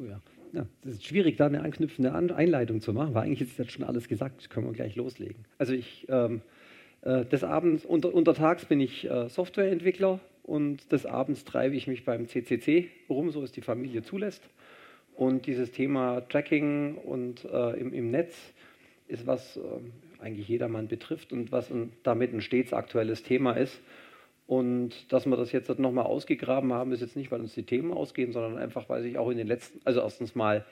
So, ja. Das ist schwierig, da eine anknüpfende Einleitung zu machen, weil eigentlich ist jetzt schon alles gesagt, das können wir gleich loslegen. Also ich, ähm, äh, des Abends, unter, untertags bin ich äh, Softwareentwickler und des Abends treibe ich mich beim CCC rum, so es die Familie zulässt. Und dieses Thema Tracking und äh, im, im, Netz ist was äh, eigentlich jedermann betrifft und was ein, damit ein stets aktuelles Thema ist. Und dass wir das jetzt nochmal ausgegraben haben, ist jetzt nicht, weil uns die Themen ausgehen, sondern einfach, weil sich auch in den letzten, also erstens mal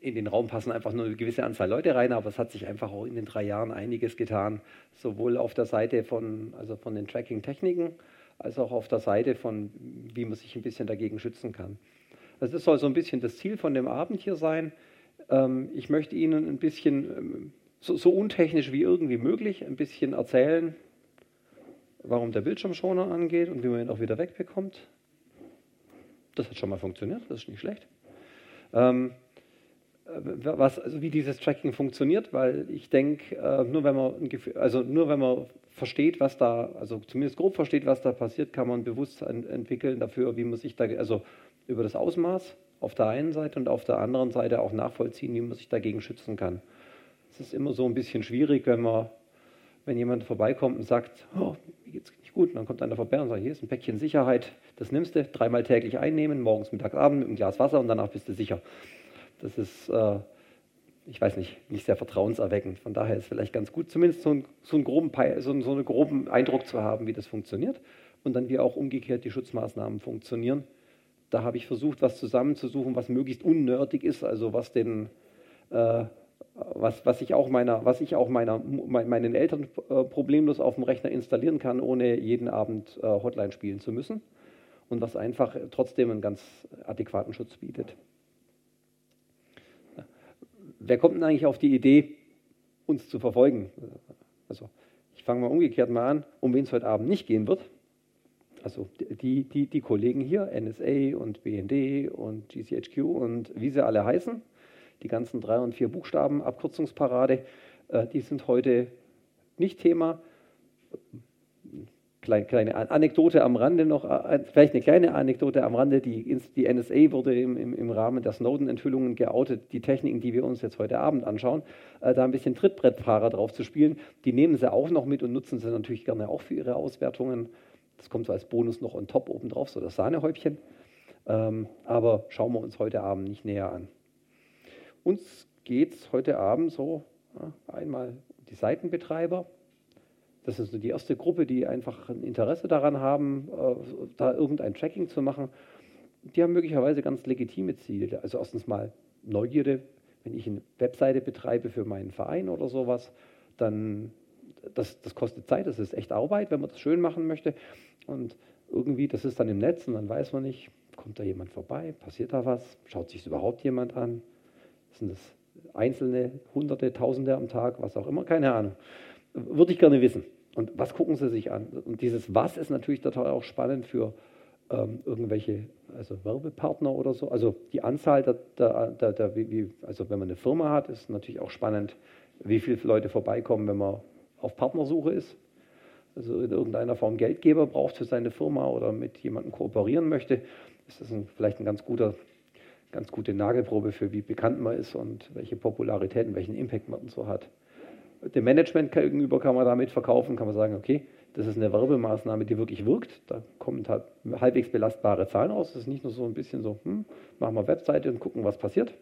in den Raum passen einfach nur eine gewisse Anzahl Leute rein, aber es hat sich einfach auch in den drei Jahren einiges getan, sowohl auf der Seite von, also von den Tracking-Techniken, als auch auf der Seite von, wie man sich ein bisschen dagegen schützen kann. Also das soll so ein bisschen das Ziel von dem Abend hier sein. Ähm, ich möchte Ihnen ein bisschen, ähm, so, so untechnisch wie irgendwie möglich, ein bisschen erzählen, warum der Bildschirmschoner angeht und wie man ihn auch wieder wegbekommt. Das hat schon mal funktioniert, das ist nicht schlecht. Ähm, äh, was, also wie dieses Tracking funktioniert, weil ich denke, äh, nur wenn man also nur wenn man versteht, was da, also zumindest grob versteht, was da passiert, kann man Bewusstsein entwickeln dafür, wie man sich da, also über das Ausmaß auf der einen Seite und auf der anderen Seite auch nachvollziehen, wie man sich dagegen schützen kann. Es ist immer so ein bisschen schwierig, wenn man, wenn jemand vorbeikommt und sagt, oh, mir geht's nicht gut, und dann kommt einer vorbei und sagt, hier ist ein Päckchen Sicherheit, das nimmst du, dreimal täglich einnehmen, morgens, mittags, abends mit einem Glas Wasser und danach bist du sicher. Das ist, äh, ich weiß nicht, nicht sehr vertrauenserweckend. Von daher ist es vielleicht ganz gut, zumindest so, ein, so, einen groben, so, so einen groben Eindruck zu haben, wie das funktioniert und dann wie auch umgekehrt die Schutzmaßnahmen funktionieren. Da habe ich versucht, was zusammenzusuchen, was möglichst unnerdig ist, also was den, äh, was, was ich auch meiner, was ich auch meiner, meinen Eltern äh, problemlos auf dem Rechner installieren kann, ohne jeden Abend äh, Hotline spielen zu müssen und was einfach trotzdem einen ganz adäquaten Schutz bietet wer kommt denn eigentlich auf die Idee, uns zu verfolgen? Also ich fange mal umgekehrt mal an, um wen es heute Abend nicht gehen wird. Also die, die, die Kollegen hier, NSA und BND und GCHQ und wie sie alle heißen, die ganzen drei und vier Buchstaben, Abkürzungsparade, äh, die sind heute nicht Thema kleine Anekdote am Rande noch, äh, vielleicht eine kleine Anekdote am Rande. Die, die NSA wurde im, im, im Rahmen der Snowden-Enthüllungen geoutet, die Techniken, die wir uns jetzt heute Abend anschauen, äh, da ein bisschen Trittbrettfahrer drauf zu spielen. Die nehmen sie auch noch mit und nutzen sie natürlich gerne auch für ihre Auswertungen. Das kommt so als Bonus noch on top obendrauf, so das Sahnehäubchen. Ähm, aber schauen wir uns heute Abend nicht näher an. Uns geht es heute Abend so einmal die Seitenbetreiber, das ist so die erste Gruppe, die einfach ein Interesse daran haben, äh, da irgendein Tracking zu machen. Die haben möglicherweise ganz legitime Ziele. Also erstens mal Neugierde. Wenn ich eine Webseite betreibe für meinen Verein oder sowas, dann das, das kostet Zeit, das ist echt Arbeit, wenn man das schön machen möchte. Und irgendwie, das ist dann im Netz und dann weiß man nicht, kommt da jemand vorbei, passiert da was, schaut sich überhaupt jemand an? Sind das Einzelne, Hunderte, Tausende am Tag, was auch immer, keine Ahnung. Würde ich gerne wissen. Und was gucken Sie sich an? Und dieses Was ist natürlich total auch spannend für ähm, irgendwelche also Werbepartner oder so. Also die Anzahl der, der, der, der wie, also wenn man eine Firma hat, ist natürlich auch spannend, wie viele Leute vorbeikommen, wenn man auf Partnersuche ist. Also in irgendeiner Form Geldgeber braucht für seine Firma oder mit jemandem kooperieren möchte, ist das ein, vielleicht ein ganz guter, ganz gute Nagelprobe für wie bekannt man ist und welche Popularität und welchen Impact man so hat dem Management gegenüber kann man damit verkaufen, kann man sagen, okay, das ist eine Werbemaßnahme, die wirklich wirkt. Da kommen halt halbwegs belastbare Zahlen raus. Das ist nicht nur so ein bisschen so, hm, machen wir Webseite und gucken, was passiert.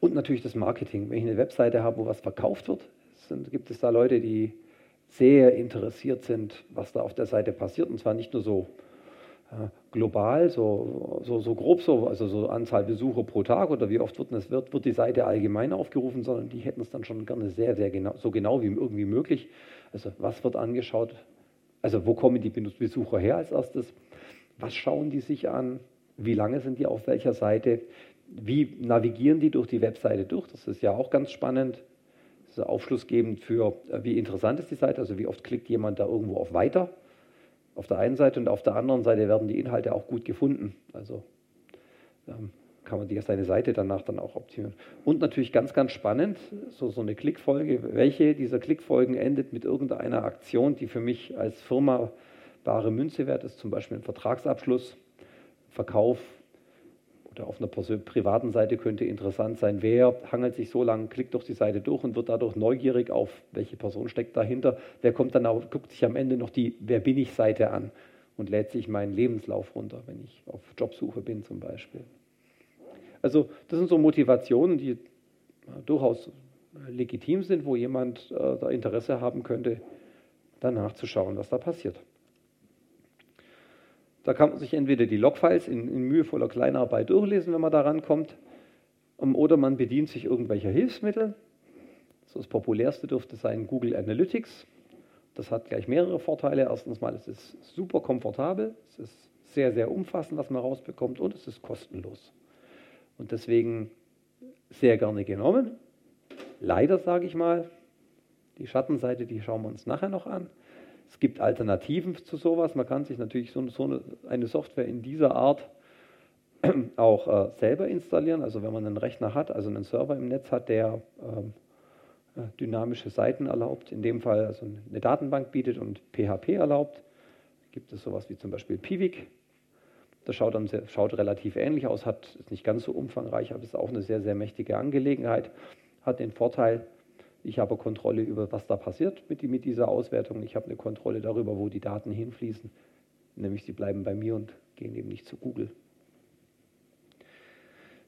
Und natürlich das Marketing. Wenn ich eine Webseite habe, wo was verkauft wird, sind, gibt es da Leute, die sehr interessiert sind, was da auf der Seite passiert. Und zwar nicht nur so global, so, so, so grob so, also so Anzahl Besucher pro Tag oder wie oft wird, es, wird, wird die Seite allgemein aufgerufen, sondern die hätten es dann schon gerne sehr, sehr genau, so genau wie irgendwie möglich. Also was wird angeschaut? Also wo kommen die Besucher her als erstes? Was schauen die sich an? Wie lange sind die auf welcher Seite? Wie navigieren die durch die Webseite durch? Das ist ja auch ganz spannend. Das ist aufschlussgebend für, äh, wie interessant ist die Seite, also wie oft klickt jemand da irgendwo auf Weiter auf der einen Seite und auf der anderen Seite werden die Inhalte auch gut gefunden. Also ähm, kann man die, seine Seite danach dann auch optimieren. Und natürlich ganz, ganz spannend, so, so eine Klickfolge. Welche dieser Klickfolgen endet mit irgendeiner Aktion, die für mich als Firma bare Münze wert ist, zum Beispiel ein Vertragsabschluss, Verkauf oder auf einer privaten Seite könnte interessant sein, wer hangelt sich so lange, klickt durch die Seite durch und wird dadurch neugierig auf, welche Person steckt dahinter. Wer kommt dann auch, guckt sich am Ende noch die Wer bin ich Seite an und lädt sich meinen Lebenslauf runter, wenn ich auf Jobsuche bin zum Beispiel. Also das sind so Motivationen, die durchaus legitim sind, wo jemand äh, da Interesse haben könnte, danach zu schauen, was da passiert. Da kann man sich entweder die Logfiles in, in mühevoller Kleinarbeit durchlesen, wenn man da rankommt, um, oder man bedient sich irgendwelcher Hilfsmittel. So das populärste dürfte sein Google Analytics. Das hat gleich mehrere Vorteile. Erstens mal, es ist super komfortabel, es ist sehr, sehr umfassend, was man rausbekommt und es ist kostenlos. Und deswegen sehr gerne genommen. Leider sage ich mal, die Schattenseite, die schauen wir uns nachher noch an. Es gibt Alternativen zu sowas. Man kann sich natürlich so, eine Software in dieser Art auch äh, selber installieren. Also wenn man einen Rechner hat, also einen Server im Netz hat, der ähm, äh, dynamische Seiten erlaubt, in dem Fall also eine Datenbank bietet und PHP erlaubt, gibt es sowas wie zum Beispiel Piwik. Das schaut, dann sehr, schaut relativ ähnlich aus, hat, ist nicht ganz so umfangreich, aber ist auch eine sehr, sehr mächtige Angelegenheit. Hat den Vorteil, ich habe Kontrolle über, was da passiert mit, mit dieser Auswertung. Ich habe eine Kontrolle darüber, wo die Daten hinfließen. Nämlich sie bleiben bei mir und gehen eben nicht zu Google.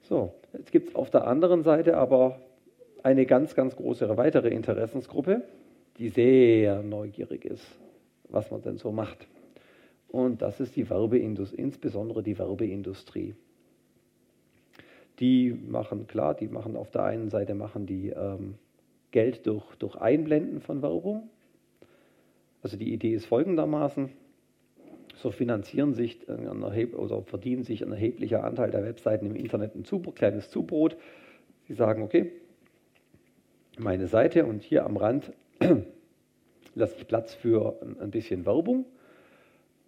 So, jetzt gibt es auf der anderen Seite aber eine ganz, ganz große weitere Interessensgruppe, die sehr neugierig ist, was man denn so macht. Und das ist die Werbeindustrie, insbesondere die Werbeindustrie. Die machen, klar, die machen auf der einen Seite machen die ähm, Geld durch, durch Einblenden von Werbung. Also die Idee ist folgendermaßen, so finanzieren sich oder verdienen sich ein erheblicher Anteil der Webseiten im Internet ein Zubrot, kleines Zubrot. Sie sagen, okay, meine Seite und hier am Rand lasse ich Platz für ein bisschen Werbung.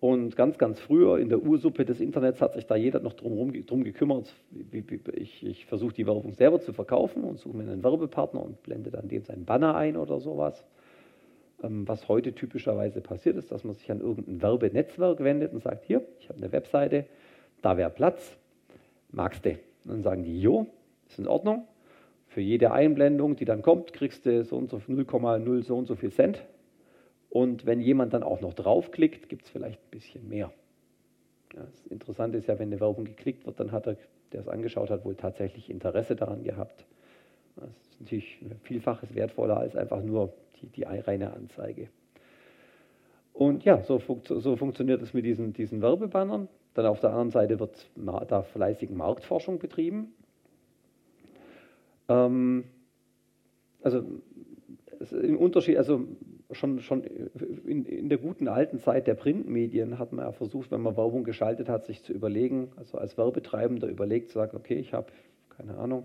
Und ganz, ganz früher in der Ursuppe des Internets hat sich da jeder noch drum, drum gekümmert. Ich, ich versuche die Werbung selber zu verkaufen und suche mir einen Werbepartner und blende dann den seinen Banner ein oder sowas. Ähm, was heute typischerweise passiert ist, dass man sich an irgendein Werbenetzwerk wendet und sagt, hier, ich habe eine Webseite, da wäre Platz, magst du? Und dann sagen die, jo, ist in Ordnung. Für jede Einblendung, die dann kommt, kriegst du so und so 0,0 so und so viel Cent und wenn jemand dann auch noch draufklickt, gibt es vielleicht ein bisschen mehr. Ja, das Interessante ist ja, wenn eine Werbung geklickt wird, dann hat er, der es angeschaut hat, wohl tatsächlich Interesse daran gehabt. Das ist natürlich vielfaches wertvoller als einfach nur die, die reine Anzeige. Und ja, so, so funktioniert es mit diesen, diesen Werbebannern. Dann auf der anderen Seite wird da fleißig Marktforschung betrieben. Ähm, also im Unterschied, also schon, schon in, in, der guten alten Zeit der Printmedien hat man ja versucht, wenn man Werbung geschaltet hat, sich zu überlegen, also als Werbetreibender überlegt, zu sagen, okay, ich habe, keine Ahnung,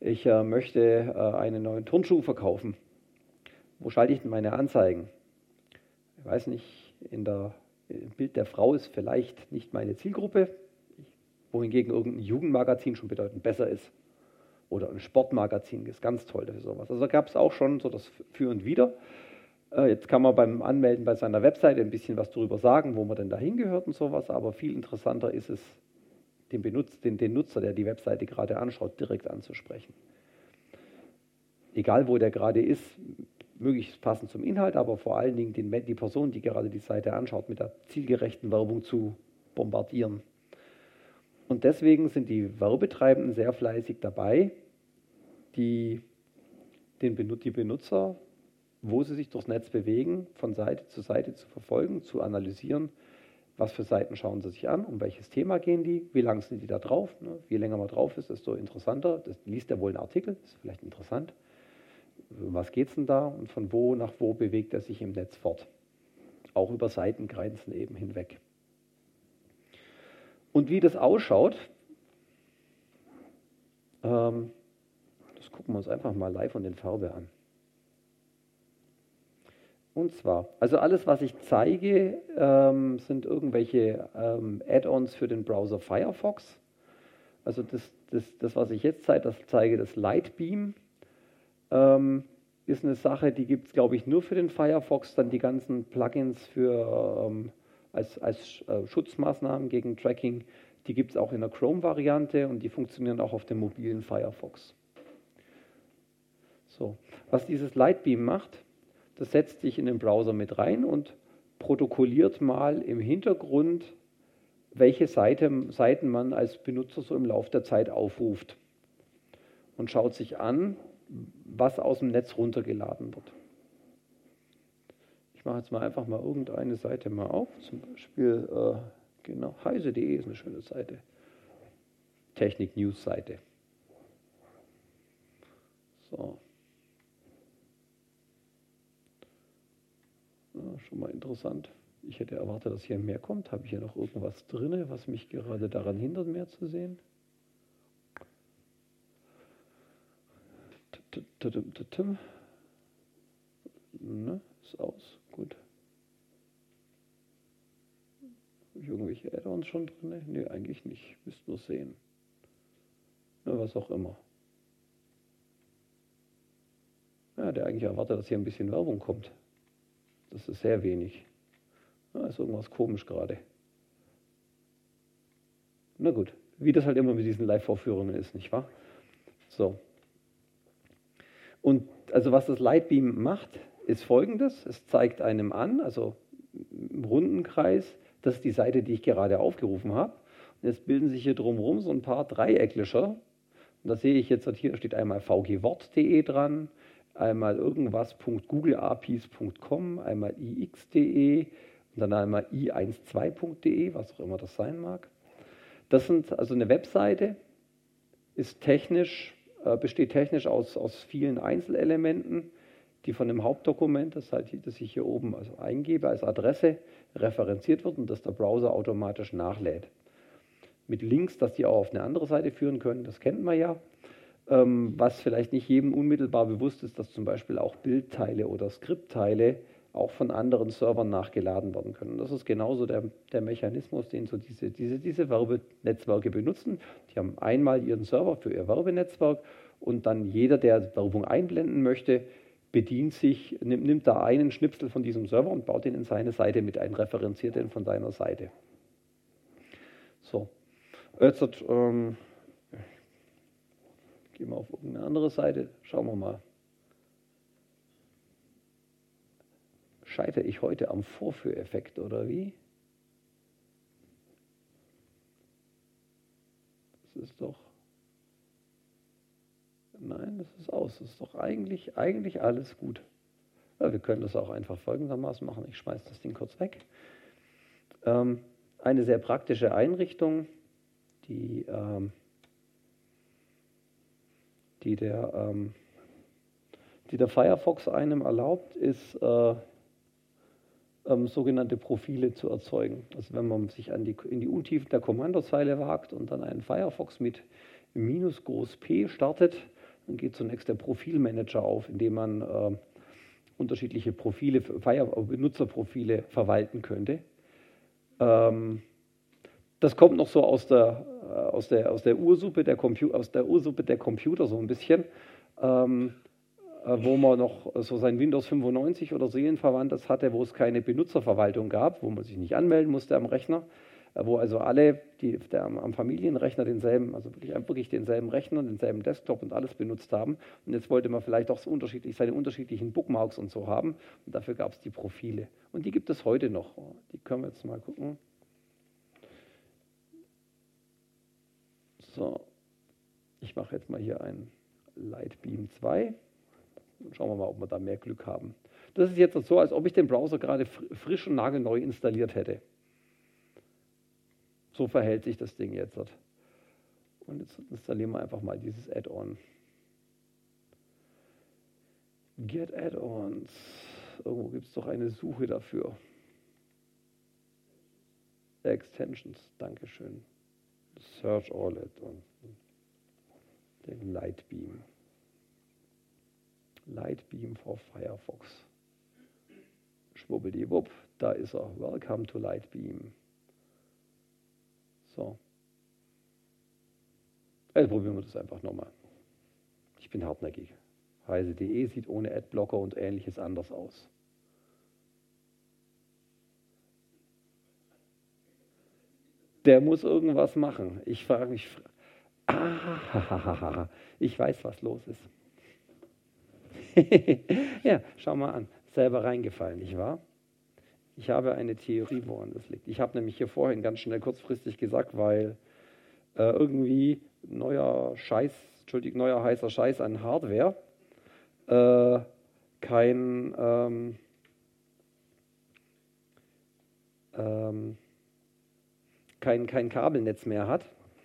ich äh, möchte äh, einen neuen Turnschuh verkaufen. Wo schalte ich denn meine Anzeigen? Ich weiß nicht, in der, im Bild der Frau ist vielleicht nicht meine Zielgruppe, wohingegen irgendein Jugendmagazin schon bedeutend besser ist. Oder ein Sportmagazin ist ganz toll für sowas. Also gab es auch schon so das Für und Wider. Äh, jetzt kann man beim Anmelden bei seiner Webseite ein bisschen was darüber sagen, wo man denn da hingehört und sowas, aber viel interessanter ist es, den, Benutz, den, den Nutzer, der die Webseite gerade anschaut, direkt anzusprechen. Egal wo der gerade ist, möglichst passend zum Inhalt, aber vor allen Dingen den, die Person, die gerade die Seite anschaut, mit der zielgerechten Werbung zu bombardieren. Und deswegen sind die Werbetreibenden sehr fleißig dabei, die, den, die Benutzer wo sie sich durchs Netz bewegen, von Seite zu Seite zu verfolgen, zu analysieren, was für Seiten schauen sie sich an, um welches Thema gehen die, wie lange sind die da drauf. Ne? Je länger man drauf ist, desto interessanter. Das liest er wohl einen Artikel, ist vielleicht interessant. Was geht es denn da und von wo nach wo bewegt er sich im Netz fort? Auch über Seitengrenzen eben hinweg. Und wie das ausschaut, ähm, das gucken wir uns einfach mal live von den Farbe an. Und zwar, also alles, was ich zeige, ähm, sind irgendwelche ähm, Add-ons für den Browser Firefox. Also das, das, das, was ich jetzt zeige, das zeige das Lightbeam, ähm, ist eine Sache, die gibt es, glaube ich, nur für den Firefox. Dann die ganzen Plugins für, ähm, als, als äh, Schutzmaßnahmen gegen Tracking, Die gibt es auch in der Chrome-Variante und die funktionieren auch auf dem mobilen Firefox. So, was dieses Lightbeam macht, das setzt sich in den Browser mit rein und protokolliert mal im Hintergrund, welche Seite, Seiten man als Benutzer so im Laufe der Zeit aufruft und schaut sich an, was aus dem Netz runtergeladen wird. Ich mache jetzt mal einfach mal irgendeine Seite mal auf, zum Beispiel äh, genau heise.de ist eine schöne Seite, Technik News Seite. So. Schon mal interessant. Ich hätte erwartet, dass hier mehr kommt. Habe ich hier noch irgendwas drin, was mich gerade daran hindert, mehr zu sehen? Ne, ist aus. Gut. Habe ich irgendwelche Add-ons schon drin? Ne, eigentlich nicht. Müsst nur sehen. Ne, was auch immer. Ja, der eigentlich erwartet, dass hier ein bisschen Werbung kommt. Das ist sehr wenig. Da ist irgendwas komisch gerade. Na gut, wie das halt immer mit diesen Live-Vorführungen ist, nicht wahr? So. Und also was das Lightbeam macht, ist folgendes. Es zeigt einem an, also im runden Kreis, das ist die Seite, die ich gerade aufgerufen habe. Und jetzt bilden sich hier drumherum so ein paar Dreiecklischer. Und da sehe ich jetzt, hier steht einmal vgwort.de dran, einmal irgendwas.googleapis.com, einmal ix.de und dann einmal i12.de, was auch immer das sein mag. Das sind also eine Webseite, ist technisch, äh, besteht technisch aus, aus vielen Einzelelementen, die von dem Hauptdokument, das, halt, das ich hier oben also eingebe, als Adresse referenziert wird und das der Browser automatisch nachlädt. Mit Links, dass die auch auf eine andere Seite führen können, das kennt man ja. Ähm, was vielleicht nicht jedem unmittelbar bewusst ist, dass zum Beispiel auch Bildteile oder Skriptteile auch von anderen Servern nachgeladen werden können. Das ist genauso der, der Mechanismus, den so diese, diese, diese Werbenetzwerke benutzen. Die haben einmal ihren Server für ihr Werbenetzwerk und dann jeder, der Werbung einblenden möchte, bedient sich, nimmt, nimmt da einen Schnipsel von diesem Server und baut ihn in seine Seite mit ein, referenziert den von seiner Seite. So, jetzt ähm, Gehen wir auf irgendeine andere Seite, schauen wir mal. Scheitere ich heute am Vorführeffekt oder wie? Das ist doch. Nein, das ist aus. Das ist doch eigentlich, eigentlich alles gut. Ja, wir können das auch einfach folgendermaßen machen. Ich schmeiße das Ding kurz weg. Ähm, eine sehr praktische Einrichtung, die ähm, die der, ähm, die der Firefox einem erlaubt, ist äh, ähm, sogenannte Profile zu erzeugen. Also wenn man sich an die, in die Untiefen der Kommandozeile wagt und dann einen Firefox mit minus groß P startet, dann geht zunächst der Profilmanager auf, in dem man äh, unterschiedliche Profile, Fire Benutzerprofile verwalten könnte. Ähm, das kommt noch so aus der, äh, aus der, aus der, Ursuppe, der aus der Ursuppe der Computer so ein bisschen, ähm, äh, wo man noch so sein Windows 95 oder Seelenverwandtes hatte, wo es keine Benutzerverwaltung gab, wo man sich nicht anmelden musste am Rechner, äh, wo also alle, die der, am Familienrechner denselben, also wirklich, wirklich denselben Rechner, denselben Desktop und alles benutzt haben. Und jetzt wollte man vielleicht auch so unterschiedlich seine unterschiedlichen Bookmarks und so haben. Und dafür gab es die Profile. Und die gibt es heute noch. Die können wir jetzt mal gucken. So, ich mache jetzt mal hier ein Lightbeam 2. Und schauen wir mal, ob wir da mehr Glück haben. Das ist jetzt so, als ob ich den Browser gerade frisch und nagelneu installiert hätte. So verhält sich das Ding jetzt. Und jetzt installieren wir einfach mal dieses Add-on. Get Add-ons. Irgendwo gibt es doch eine Suche dafür. Extensions, Dankeschön. Search OLED und den Lightbeam. Lightbeam for Firefox. Schwubbeldiwupp, da ist er. Welcome to Lightbeam. So. Jetzt probieren wir das einfach nochmal. Ich bin hartnäckig. Heise.de sieht ohne Adblocker und ähnliches anders aus. Der muss irgendwas machen. Ich frage mich, ah, ich weiß, was los ist. ja, schau mal an. Selber reingefallen, nicht wahr? Ich habe eine Theorie, woran das liegt. Ich habe nämlich hier vorhin ganz schnell kurzfristig gesagt, weil äh, irgendwie neuer Scheiß, Entschuldigung, neuer heißer Scheiß an Hardware äh, kein ähm, ähm, kein, kein Kabelnetz mehr hat.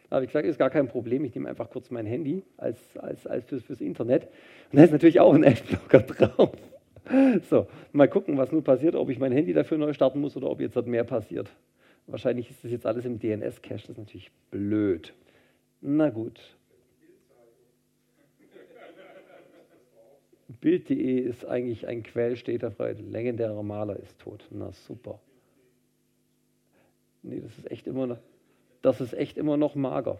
Da habe ich gesagt, ist gar kein Problem, ich nehme einfach kurz mein Handy als, als, als fürs, fürs Internet. Und da ist natürlich auch ein Adblocker drauf. So, mal gucken, was nun passiert, ob ich mein Handy dafür neu starten muss oder ob jetzt mehr passiert. Wahrscheinlich ist das jetzt alles im DNS-Cache, das ist natürlich blöd. Na gut. Bild.de ist eigentlich ein Quell, steht da frei. Legendärer Maler ist tot. Na super. Nee, das ist echt immer noch, das ist echt immer noch mager.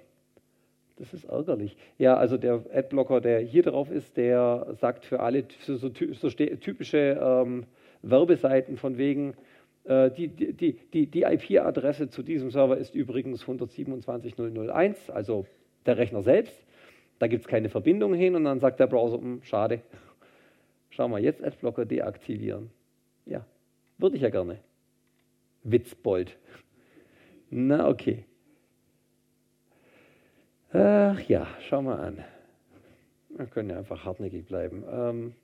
Das ist ärgerlich. Ja, also der Adblocker, der hier drauf ist, der sagt für alle so, so, so typische ähm, Werbeseiten von wegen, äh, die, die, die, die IP-Adresse zu diesem Server ist übrigens 127.001, also der Rechner selbst. Da gibt es keine Verbindung hin und dann sagt der Browser, hm, schade. Schau mal, jetzt Adblocker deaktivieren. Ja, würde ich ja gerne. Witzbold. Na, okay. Ach ja, schau mal an. Wir können ja einfach hartnäckig bleiben. Ähm,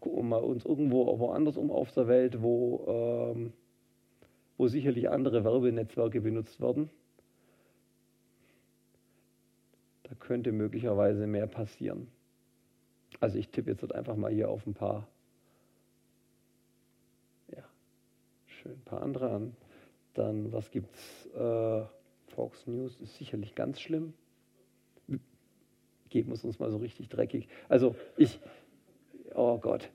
gucken wir uns irgendwo woanders um auf der Welt, wo, ähm, wo sicherlich andere Werbenetzwerke benutzt werden. Da könnte möglicherweise mehr passieren. Also ich tippe jetzt einfach mal hier auf ein paar, ein paar andere an. Dann, was gibt's? Äh, Fox News ist sicherlich ganz schlimm. Geben wir es uns mal so richtig dreckig. Also ich, oh Gott,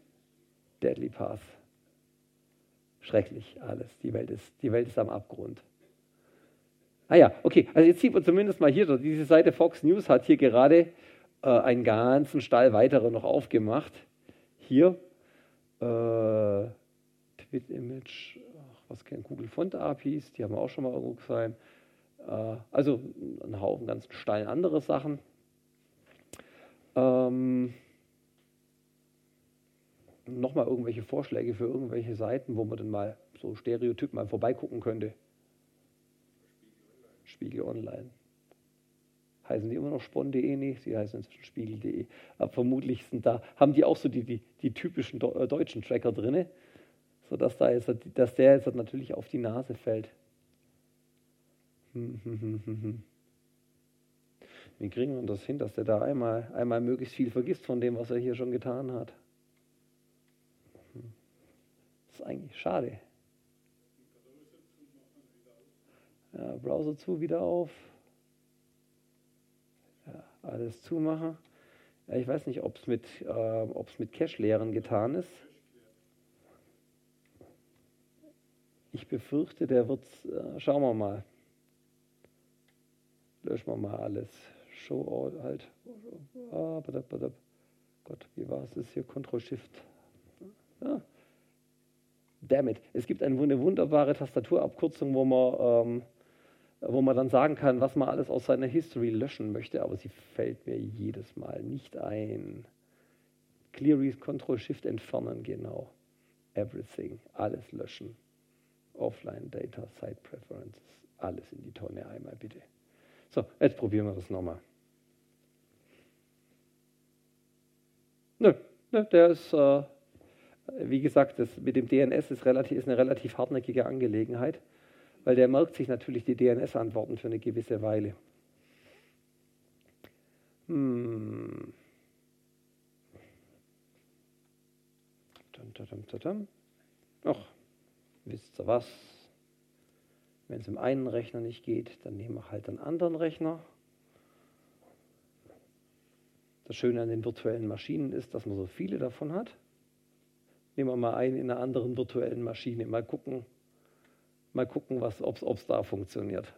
Deadly Path. Schrecklich alles. Die Welt ist, die Welt ist am Abgrund. Ah ja, okay. Also jetzt sieht man zumindest mal hier, diese Seite Fox News hat hier gerade äh, einen ganzen Stall weitere noch aufgemacht. Hier äh, Twit Image, was Google Font APIs, die haben wir auch schon mal irgendwo gesehen. Äh, also ein Haufen ganz Stall andere Sachen. Ähm, Nochmal irgendwelche Vorschläge für irgendwelche Seiten, wo man dann mal so Stereotyp mal vorbeigucken könnte. Spiegel Online. Heißen die immer noch spon.de? Nee, sie heißen inzwischen spiegel.de. Aber vermutlich sind da, haben die auch so die, die, die typischen äh, deutschen Tracker drin, sodass da jetzt, dass der jetzt natürlich auf die Nase fällt. Wie kriegen wir das hin, dass der da einmal, einmal möglichst viel vergisst von dem, was er hier schon getan hat? Das ist eigentlich schade. Ja, Browser zu, wieder auf. Ja, alles zumachen. Ja, ich weiß nicht, ob es mit, äh, mit Cache-Leeren getan ist. Ich befürchte, der wird, äh, schauen wir mal. Löschen wir mal alles. Show all halt. Ah, badab, badab. Gott, wie war es? Das hier Ctrl-Shift. Ja. Damit. Es gibt eine wunderbare Tastaturabkürzung, wo man, ähm, wo man dann sagen kann, was man alles aus seiner History löschen möchte, aber sie fällt mir jedes Mal nicht ein. Clear Ctrl-Shift entfernen, genau. Everything, alles löschen. Offline Data, Site Preferences, alles in die Tonne einmal bitte. So, jetzt probieren wir das nochmal. Nö, nö, der ist, äh, wie gesagt, das mit dem DNS ist, relativ, ist eine relativ hartnäckige Angelegenheit, weil der merkt sich natürlich die DNS-Antworten für eine gewisse Weile. Hm. Ach, wisst ihr was? Wenn es im einen Rechner nicht geht, dann nehmen wir halt einen anderen Rechner. Das Schöne an den virtuellen Maschinen ist, dass man so viele davon hat. Nehmen wir mal einen in einer anderen virtuellen Maschine. Mal gucken, mal gucken ob es da funktioniert.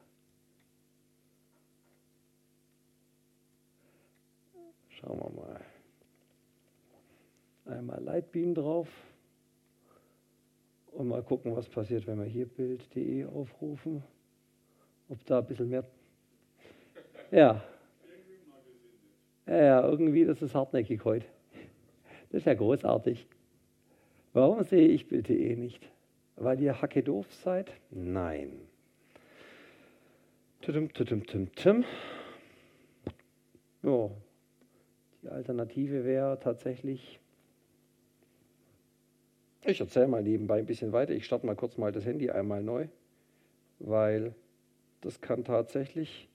Schauen wir mal. Einmal Lightbeam drauf Und mal gucken, was passiert, wenn wir hier bild.de aufrufen. Ob da ein bisschen mehr. Ja. Ja, irgendwie, das ist hartnäckig heute. Das ist ja großartig. Warum sehe ich bild.de nicht? Weil ihr hacke doof seid? Nein. Tüm, tüm, tüm, tüm. Ja, die Alternative wäre tatsächlich. Ich erzähle mal nebenbei ein bisschen weiter. Ich starte mal kurz mal das Handy einmal neu, weil das kann tatsächlich.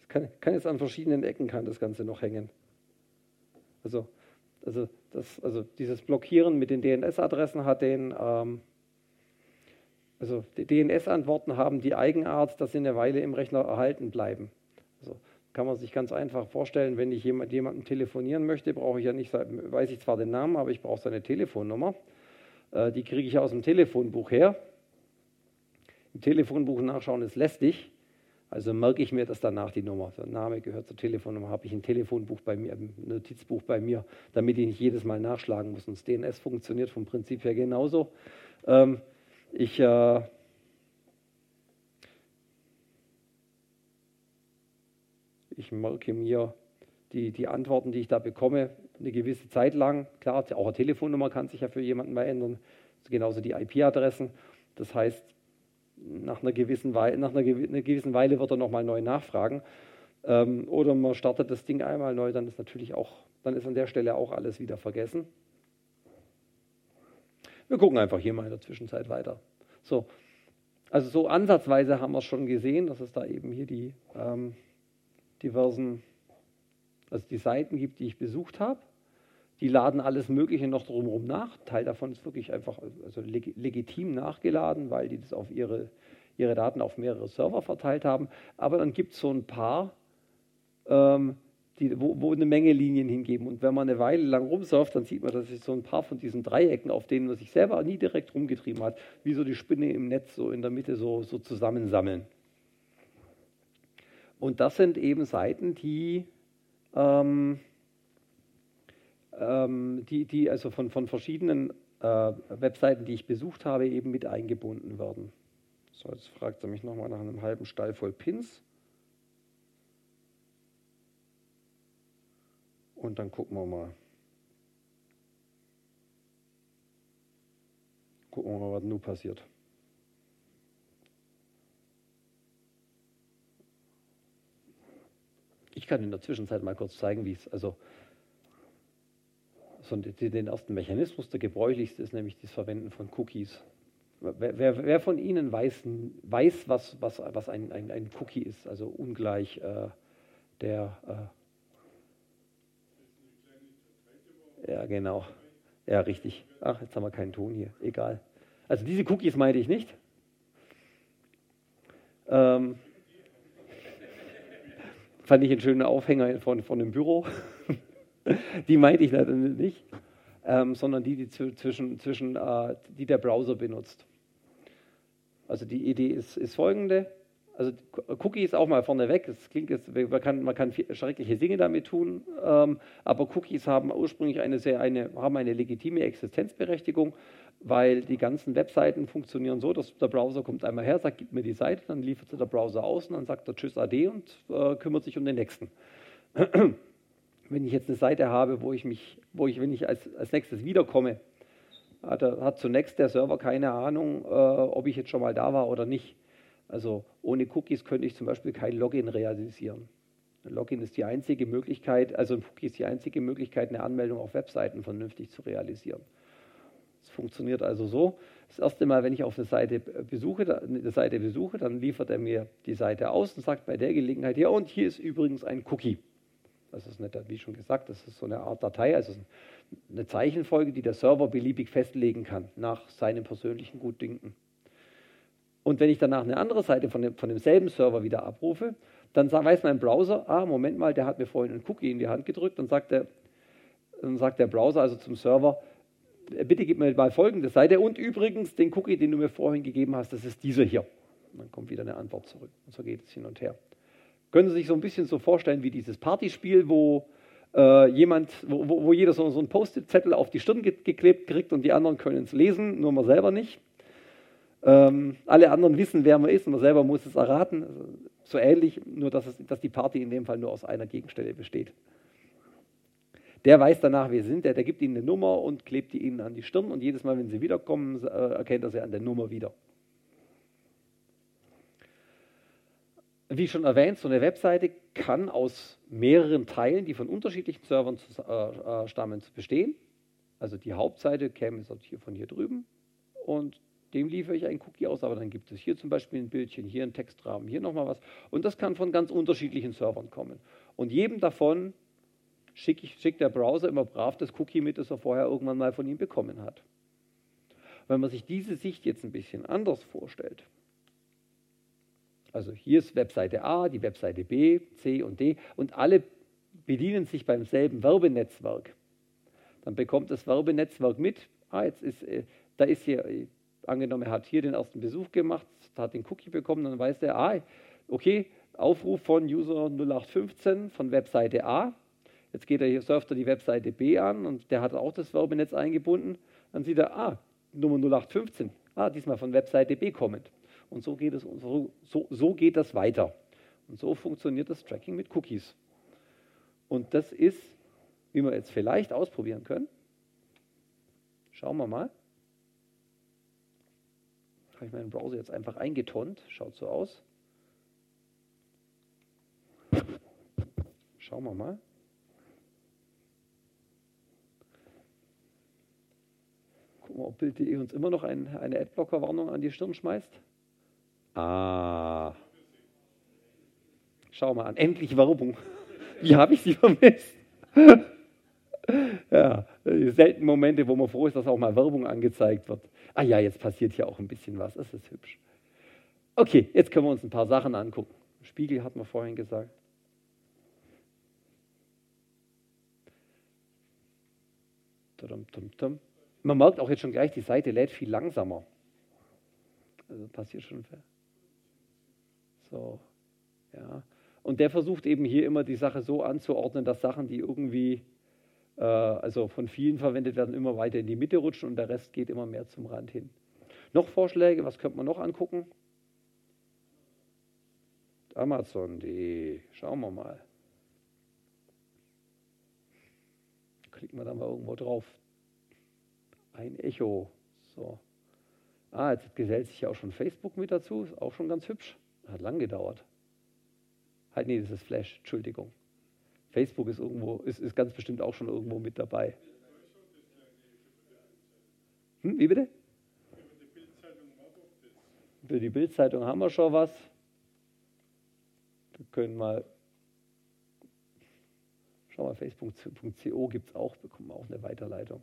Es kann, kann jetzt an verschiedenen Ecken kann das Ganze noch hängen. Also, also, das, also dieses Blockieren mit den DNS-Adressen hat den. Ähm, also die DNS-Antworten haben die Eigenart, dass sie eine Weile im Rechner erhalten bleiben. Also kann man sich ganz einfach vorstellen, wenn ich jemand, jemandem telefonieren möchte, brauche ich ja nicht, weiß ich zwar den Namen, aber ich brauche seine Telefonnummer. Äh, die kriege ich aus dem Telefonbuch her. Im Telefonbuch nachschauen ist lästig, also merke ich mir das danach die Nummer. Der Name gehört zur Telefonnummer, habe ich ein Telefonbuch bei mir, ein Notizbuch bei mir, damit ich nicht jedes Mal nachschlagen muss. Und das DNS funktioniert vom Prinzip her genauso. Ähm, ich ich merke mir die, die Antworten, die ich da bekomme, eine gewisse Zeit lang. Klar, auch eine Telefonnummer kann sich ja für jemanden mal ändern, genauso die IP-Adressen. Das heißt, nach einer gewissen Weile, nach einer, gewissen Weile wird er nochmal neu nachfragen. Ähm, oder man startet das Ding einmal neu, dann ist natürlich auch, dann ist an der Stelle auch alles wieder vergessen. Wir gucken einfach hier mal in der Zwischenzeit weiter. So, also so ansatzweise haben wir es schon gesehen, dass es da eben hier die ähm, diversen, also die Seiten gibt, die ich besucht habe. Die laden alles Mögliche noch drumherum nach. Teil davon ist wirklich einfach also leg legitim nachgeladen, weil die das auf ihre, ihre Daten auf mehrere Server verteilt haben. Aber dann gibt es so ein paar, ähm, die, wo, wo, eine Menge Linien hingeben. Und wenn man eine Weile lang rumsurft, dann sieht man, dass sich so ein paar von diesen Dreiecken, auf denen man sich selber nie direkt rumgetrieben hat, wie so die Spinne im Netz so in der Mitte so, so zusammensammeln. Und das sind eben Seiten, die, ähm, ähm, die, die also von, von verschiedenen äh, Webseiten, die ich besucht habe, eben mit eingebunden werden. So, jetzt fragt er mich nochmal nach einem halben Stall voll Pins. Und dann gucken wir mal. Gucken wir mal, was nun passiert. Ich kann in der Zwischenzeit mal kurz zeigen, wie es, also so den ersten Mechanismus, der gebräuchlichste ist nämlich das Verwenden von Cookies. Wer, wer, wer von Ihnen weiß, weiß was, was, was ein, ein, ein Cookie ist, also ungleich äh, der äh, Ja, genau. Ja, richtig. Ach, jetzt haben wir keinen Ton hier. Egal. Also diese Cookies meinte ich nicht. Ähm, fand ich einen schönen Aufhänger von, von dem Büro. die meinte ich natürlich nicht, ähm, sondern die, die zwischen, zwischen äh, die der Browser benutzt. Also die Idee ist, ist folgende also Cookies auch mal vorneweg, das klingt jetzt, man kann, man kann schreckliche Dinge damit tun, ähm, aber Cookies haben ursprünglich eine sehr eine, haben eine legitime Existenzberechtigung, weil die ganzen Webseiten funktionieren so, dass der Browser kommt einmal her, sagt, gib mir die Seite, dann liefert sie der Browser aus und dann sagt er Tschüss Ade und äh, kümmert sich um den nächsten. wenn ich jetzt eine Seite habe, wo ich mich, wo ich, wenn ich als, als nächstes wiederkomme, hat, hat zunächst der Server keine Ahnung, äh, ob ich jetzt schon mal da war oder nicht. Also ohne Cookies könnte ich zum Beispiel kein Login realisieren. Login ist die einzige Möglichkeit, also ein Cookie ist die einzige Möglichkeit, eine Anmeldung auf Webseiten vernünftig zu realisieren. Es funktioniert also so. Das erste Mal, wenn ich auf eine Seite besuche, eine Seite besuche, dann liefert er mir die Seite aus und sagt bei der Gelegenheit, ja, und hier ist übrigens ein Cookie. Das ist nicht, wie schon gesagt, das ist so eine Art Datei, also eine Zeichenfolge, die der Server beliebig festlegen kann, nach seinem persönlichen Gutdünken. Und wenn ich danach eine andere Seite von, dem, von demselben Server wieder abrufe, dann weiß mein Browser, ah, Moment mal, der hat mir vorhin einen Cookie in die Hand gedrückt. Dann sagt der, dann sagt der Browser also zum Server, bitte gib mir mal folgende Seite und übrigens den Cookie, den du mir vorhin gegeben hast, das ist dieser hier. Und dann kommt wieder eine Antwort zurück. Und so geht es hin und her. Können Sie sich so ein bisschen so vorstellen wie dieses Partyspiel, wo äh, jemand, wo, wo, jeder so, so einen Post-it-Zettel auf die Stirn geklebt kriegt und die anderen können es lesen, nur man selber nicht. Ähm, alle anderen wissen, wer man ist und man selber muss es erraten. Also, so ähnlich, nur dass, es, dass die Party in dem Fall nur aus einer Gegenstelle besteht. Der weiß danach, wer sie sind, der, der gibt ihnen eine Nummer und klebt die ihnen an die Stirn und jedes Mal, wenn sie wiederkommen, äh, erkennt er sie an der Nummer wieder. Wie schon erwähnt, so eine Webseite kann aus mehreren Teilen, die von unterschiedlichen Servern zu, äh, äh stammen, bestehen. Also die Hauptseite käme hier von hier drüben und dem liefere ich einen Cookie aus, aber dann gibt es hier zum Beispiel ein Bildchen, hier ein Textrahmen, hier nochmal was. Und das kann von ganz unterschiedlichen Servern kommen. Und jedem davon schickt schick der Browser immer brav das Cookie mit, das er vorher irgendwann mal von ihm bekommen hat. Wenn man sich diese Sicht jetzt ein bisschen anders vorstellt, also hier ist Webseite A, die Webseite B, C und D und alle bedienen sich beim selben Werbenetzwerk. Dann bekommt das Werbenetzwerk mit, ah, jetzt ist, äh, da ist hier, äh, angenommen, er hat hier den ersten Besuch gemacht, hat den Cookie bekommen, dann weiß er, ah, okay, Aufruf von User 0815 von Webseite A. Jetzt geht er hier, surft er die Webseite B an und der hat auch das Werbenetz eingebunden. Dann sieht er, ah, Nummer 0815, ah, diesmal von Webseite B kommend. Und so geht, es, so, so, so geht das weiter. Und so funktioniert das Tracking mit Cookies. Und das ist, wie wir jetzt vielleicht ausprobieren können. Schauen wir mal. Habe ich meinen Browser jetzt einfach eingetont. Schaut so aus. Schauen wir mal. Gucken ob Bild.de uns immer noch ein, eine Adblocker-Warnung an die Stirn schmeißt. Ah. Schau mal an, endlich Werbung. Wie habe ich sie vermisst? ja, die seltenen Momente, wo man froh ist, dass auch mal Werbung angezeigt wird. Ah ja, jetzt passiert hier auch ein bisschen was, das ist hübsch. Okay, jetzt können wir uns ein paar Sachen angucken. Spiegel hat man vorhin gesagt. Man merkt auch jetzt schon gleich, die Seite lädt viel langsamer. Also passiert schon. So, ja. Und der versucht eben hier immer die Sache so anzuordnen, dass Sachen, die irgendwie äh, also von vielen verwendet werden, immer weiter in die Mitte rutschen und der Rest geht immer mehr zum Rand hin. Noch Vorschläge, was könnte man noch angucken? Amazon.de, schauen wir mal. Klicken wir da mal irgendwo drauf. Ein Echo. So. Ah, jetzt gesellt sich ja auch schon Facebook mit dazu, ist auch schon ganz hübsch. Hat lang gedauert. Halt, nee, das ist Flash, Entschuldigung. Facebook ist irgendwo, ist, ist ganz bestimmt auch schon irgendwo mit dabei. Hm, wie bitte? Für die Bildzeitung haben wir schon was. Wir können mal, schau mal, facebook.co gibt es auch, bekommen wir auch eine Weiterleitung.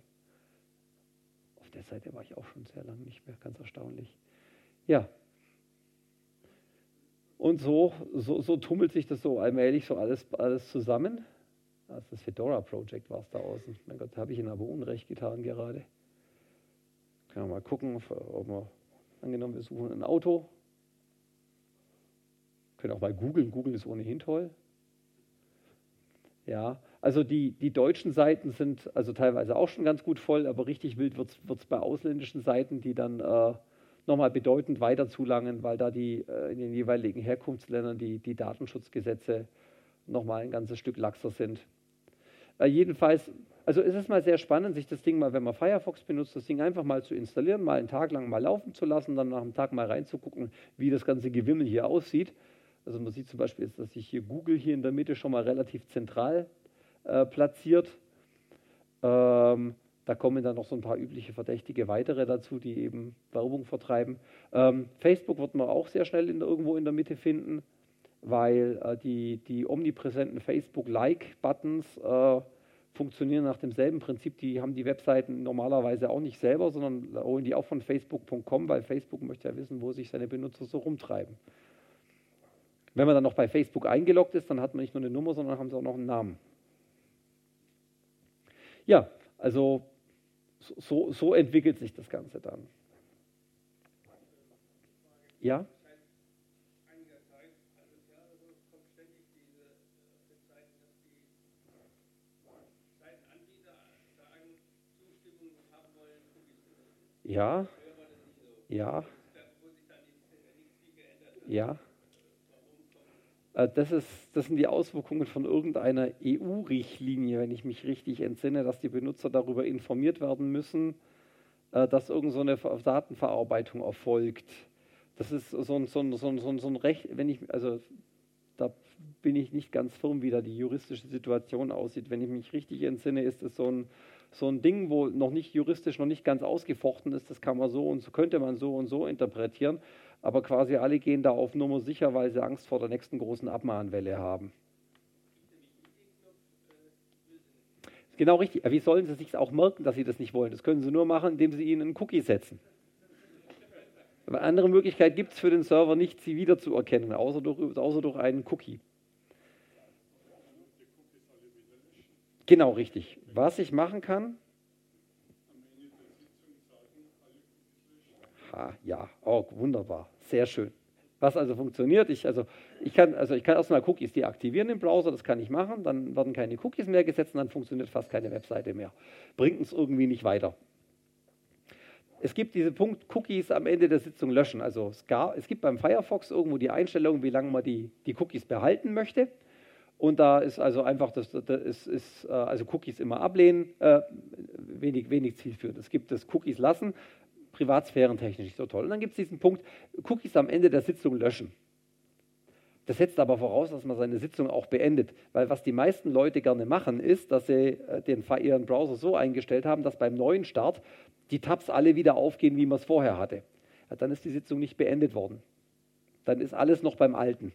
Auf der Seite war ich auch schon sehr lange nicht mehr, ganz erstaunlich. Ja, und so, so, so tummelt sich das so allmählich so alles, alles zusammen. Also das Fedora Project war es da außen. Mein Gott, habe ich Ihnen aber Unrecht getan gerade. Können wir mal gucken, ob wir, angenommen, wir suchen ein Auto. Können auch mal googeln. Google ist ohnehin toll. Ja, also die, die deutschen Seiten sind also teilweise auch schon ganz gut voll, aber richtig wild wird es bei ausländischen Seiten, die dann äh, nochmal bedeutend weiter zulangen, weil da die äh, in den jeweiligen Herkunftsländern die, die Datenschutzgesetze nochmal ein ganzes Stück laxer sind. Äh, jedenfalls, also es ist mal sehr spannend, sich das Ding mal, wenn man Firefox benutzt, das Ding einfach mal zu installieren, mal einen Tag lang mal laufen zu lassen, dann nach einem Tag mal reinzugucken, wie das ganze Gewimmel hier aussieht. Also man sieht zum Beispiel jetzt, dass sich hier Google hier in der Mitte schon mal relativ zentral äh, platziert. Ähm, da kommen dann noch so ein paar übliche Verdächtige weitere dazu, die eben Werbung vertreiben. Ähm, Facebook wird man auch sehr schnell in, irgendwo in der Mitte finden, weil äh, die, die omnipräsenten Facebook-Like-Buttons äh, funktionieren nach demselben Prinzip. Die haben die Webseiten normalerweise auch nicht selber, sondern holen die auch von facebook.com, weil Facebook möchte ja wissen, wo sich seine Benutzer so rumtreiben. Wenn man dann noch bei Facebook eingeloggt ist, dann hat man nicht nur eine Nummer, sondern haben sie auch noch einen Namen. Ja, also so, so entwickelt sich das Ganze dann. Ja? Ja. Ja. Ja. Äh, das, ist, das sind die Auswirkungen von irgendeiner EU-Richtlinie, wenn ich mich richtig entsinne, dass die Benutzer darüber informiert werden müssen, äh, dass irgendeine so Datenverarbeitung erfolgt. Das ist so ein, so ein, so ein, so ein Recht, wenn ich, also da bin ich nicht ganz firm, wie da die juristische Situation aussieht. Wenn ich mich richtig entsinne, ist es so ein, so ein Ding, wo noch nicht juristisch noch nicht ganz ausgefochten ist, das kann man so und so, könnte man so und so interpretieren, aber quasi alle gehen da auf Nummer sicher, weil sie Angst vor der nächsten großen Abmahnwelle haben. Genau richtig. Wie sollen sie sich auch merken, dass sie das nicht wollen? Das können sie nur machen, indem sie ihnen einen Cookie setzen. Eine andere Möglichkeit gibt es für den Server nicht, sie wiederzuerkennen, außer durch, außer durch einen Cookie. Genau richtig. Was ich machen kann, ha, ja, oh, wunderbar, sehr schön. Was also funktioniert, ich, also, ich kann, also ich kann erstmal Cookies deaktivieren im Browser, das kann ich machen, dann werden keine Cookies mehr gesetzt und dann funktioniert fast keine Webseite mehr. Bringt uns irgendwie nicht weiter. Es gibt diesen Punkt Cookies am Ende der Sitzung löschen. Also es, gab, es gibt beim Firefox irgendwo die Einstellung, wie lange man die, die Cookies behalten möchte. Und da ist also einfach, das, das ist, ist, äh, also Cookies immer ablehnen, äh, wenig, wenig zielführend. Es gibt das Cookies lassen, privatsphärentechnisch nicht so toll. Und dann gibt es diesen Punkt, Cookies am Ende der Sitzung löschen. Das setzt aber voraus, dass man seine Sitzung auch beendet. Weil was die meisten Leute gerne machen, ist, dass sie äh, den, ihren Browser so eingestellt haben, dass beim neuen Start die Tabs alle wieder aufgehen, wie man es vorher hatte. Ja, dann ist die Sitzung nicht beendet worden. Dann ist alles noch beim Alten.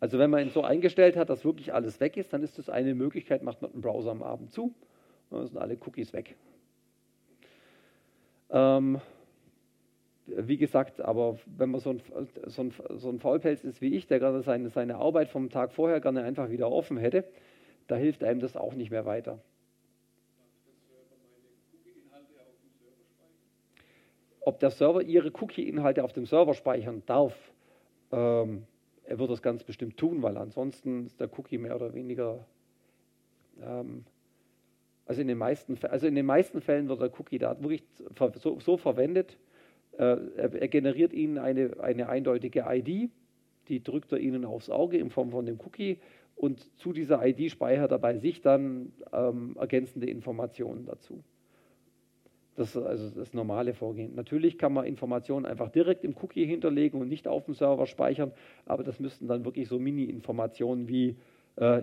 Also wenn man ihn so eingestellt hat, dass wirklich alles weg ist, dann ist das eine Möglichkeit, macht man den Browser am Abend zu und dann sind alle Cookies weg. Ähm, wie gesagt, aber wenn man so ein, so ein, so ein Faulpelz ist wie ich, der gerade seine, seine Arbeit vom Tag vorher gerne einfach wieder offen hätte, da hilft einem das auch nicht mehr weiter. Ob der Server ihre Cookie-Inhalte auf dem Server speichern darf, ähm, er wird das ganz bestimmt tun, weil ansonsten ist der Cookie mehr oder weniger ähm, also in den meisten, also in den meisten Fällen wird der Cookie da wirklich so, so verwendet, äh, er, er, generiert Ihnen eine, eine eindeutige ID, die drückt er Ihnen aufs Auge in Form von dem Cookie und zu dieser ID speichert er bei sich dann ähm, ergänzende Informationen dazu. Das ist also das normale Vorgehen. Natürlich kann man Informationen einfach direkt im Cookie hinterlegen und nicht auf dem Server speichern, aber das müssten dann wirklich so Mini-Informationen wie äh,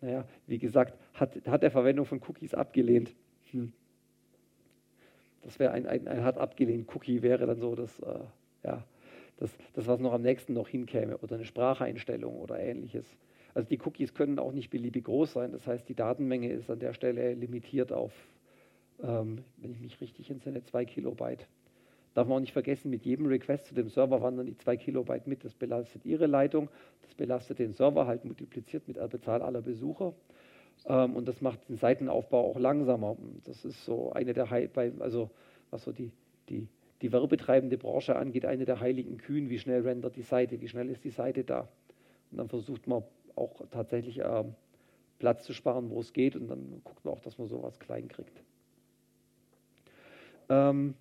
naja, wie gesagt, hat, hat er Verwendung von Cookies abgelehnt. Hm. Das wäre ein, ein, ein, hat abgelehnt Cookie, wäre dann so das, äh, ja, das, das, was noch am nächsten noch hinkäme oder eine Spracheinstellung oder ähnliches. Also die Cookies können auch nicht beliebig groß sein. Das heißt, die Datenmenge ist an der Stelle limitiert auf, ähm, wenn ich mich richtig entsinne, zwei Kilobyte. Darf man auch nicht vergessen, mit jedem Request zu dem Server wandern die zwei Kilobyte mit. Das belastet Ihre Leitung, das belastet den Server, halt multipliziert mit der Bezahl aller Besucher. Ähm, und das macht den Seitenaufbau auch langsamer. Das ist so eine der, He also was so die, die, die werbetreibende Branche angeht, eine der heiligen Kühen, wie schnell rendert die Seite, wie schnell ist die Seite da. Und dann versucht man auch tatsächlich äh, Platz zu sparen, wo es geht. Und dann guckt man auch, dass man sowas klein kriegt. Ähm,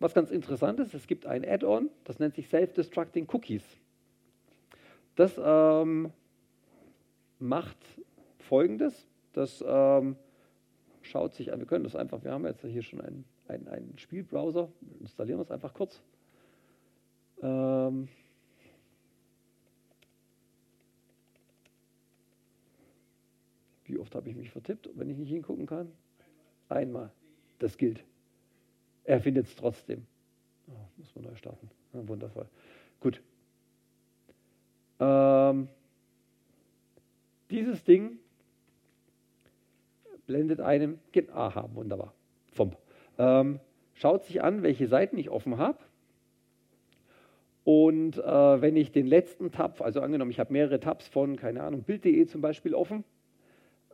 was ganz interessant ist, es gibt ein Add-on, das nennt sich Self-Destructing Cookies. Das ähm, macht folgendes, das ähm, schaut sich an, wir können das einfach, wir haben jetzt hier schon einen, einen, einen Spielbrowser, installieren wir es einfach kurz. Ähm, wie oft habe ich mich vertippt, wenn ich nicht hingucken kann? Einmal. Das gilt. Er findet es trotzdem. Oh, muss man neu starten. Ja, wundervoll. Gut. Ähm, dieses Ding blendet einem, aha, wunderbar, ähm, schaut sich an, welche Seiten ich offen habe. Und äh, wenn ich den letzten Tab, also angenommen, ich habe mehrere Tabs von, keine Ahnung, Bild.de zum Beispiel offen,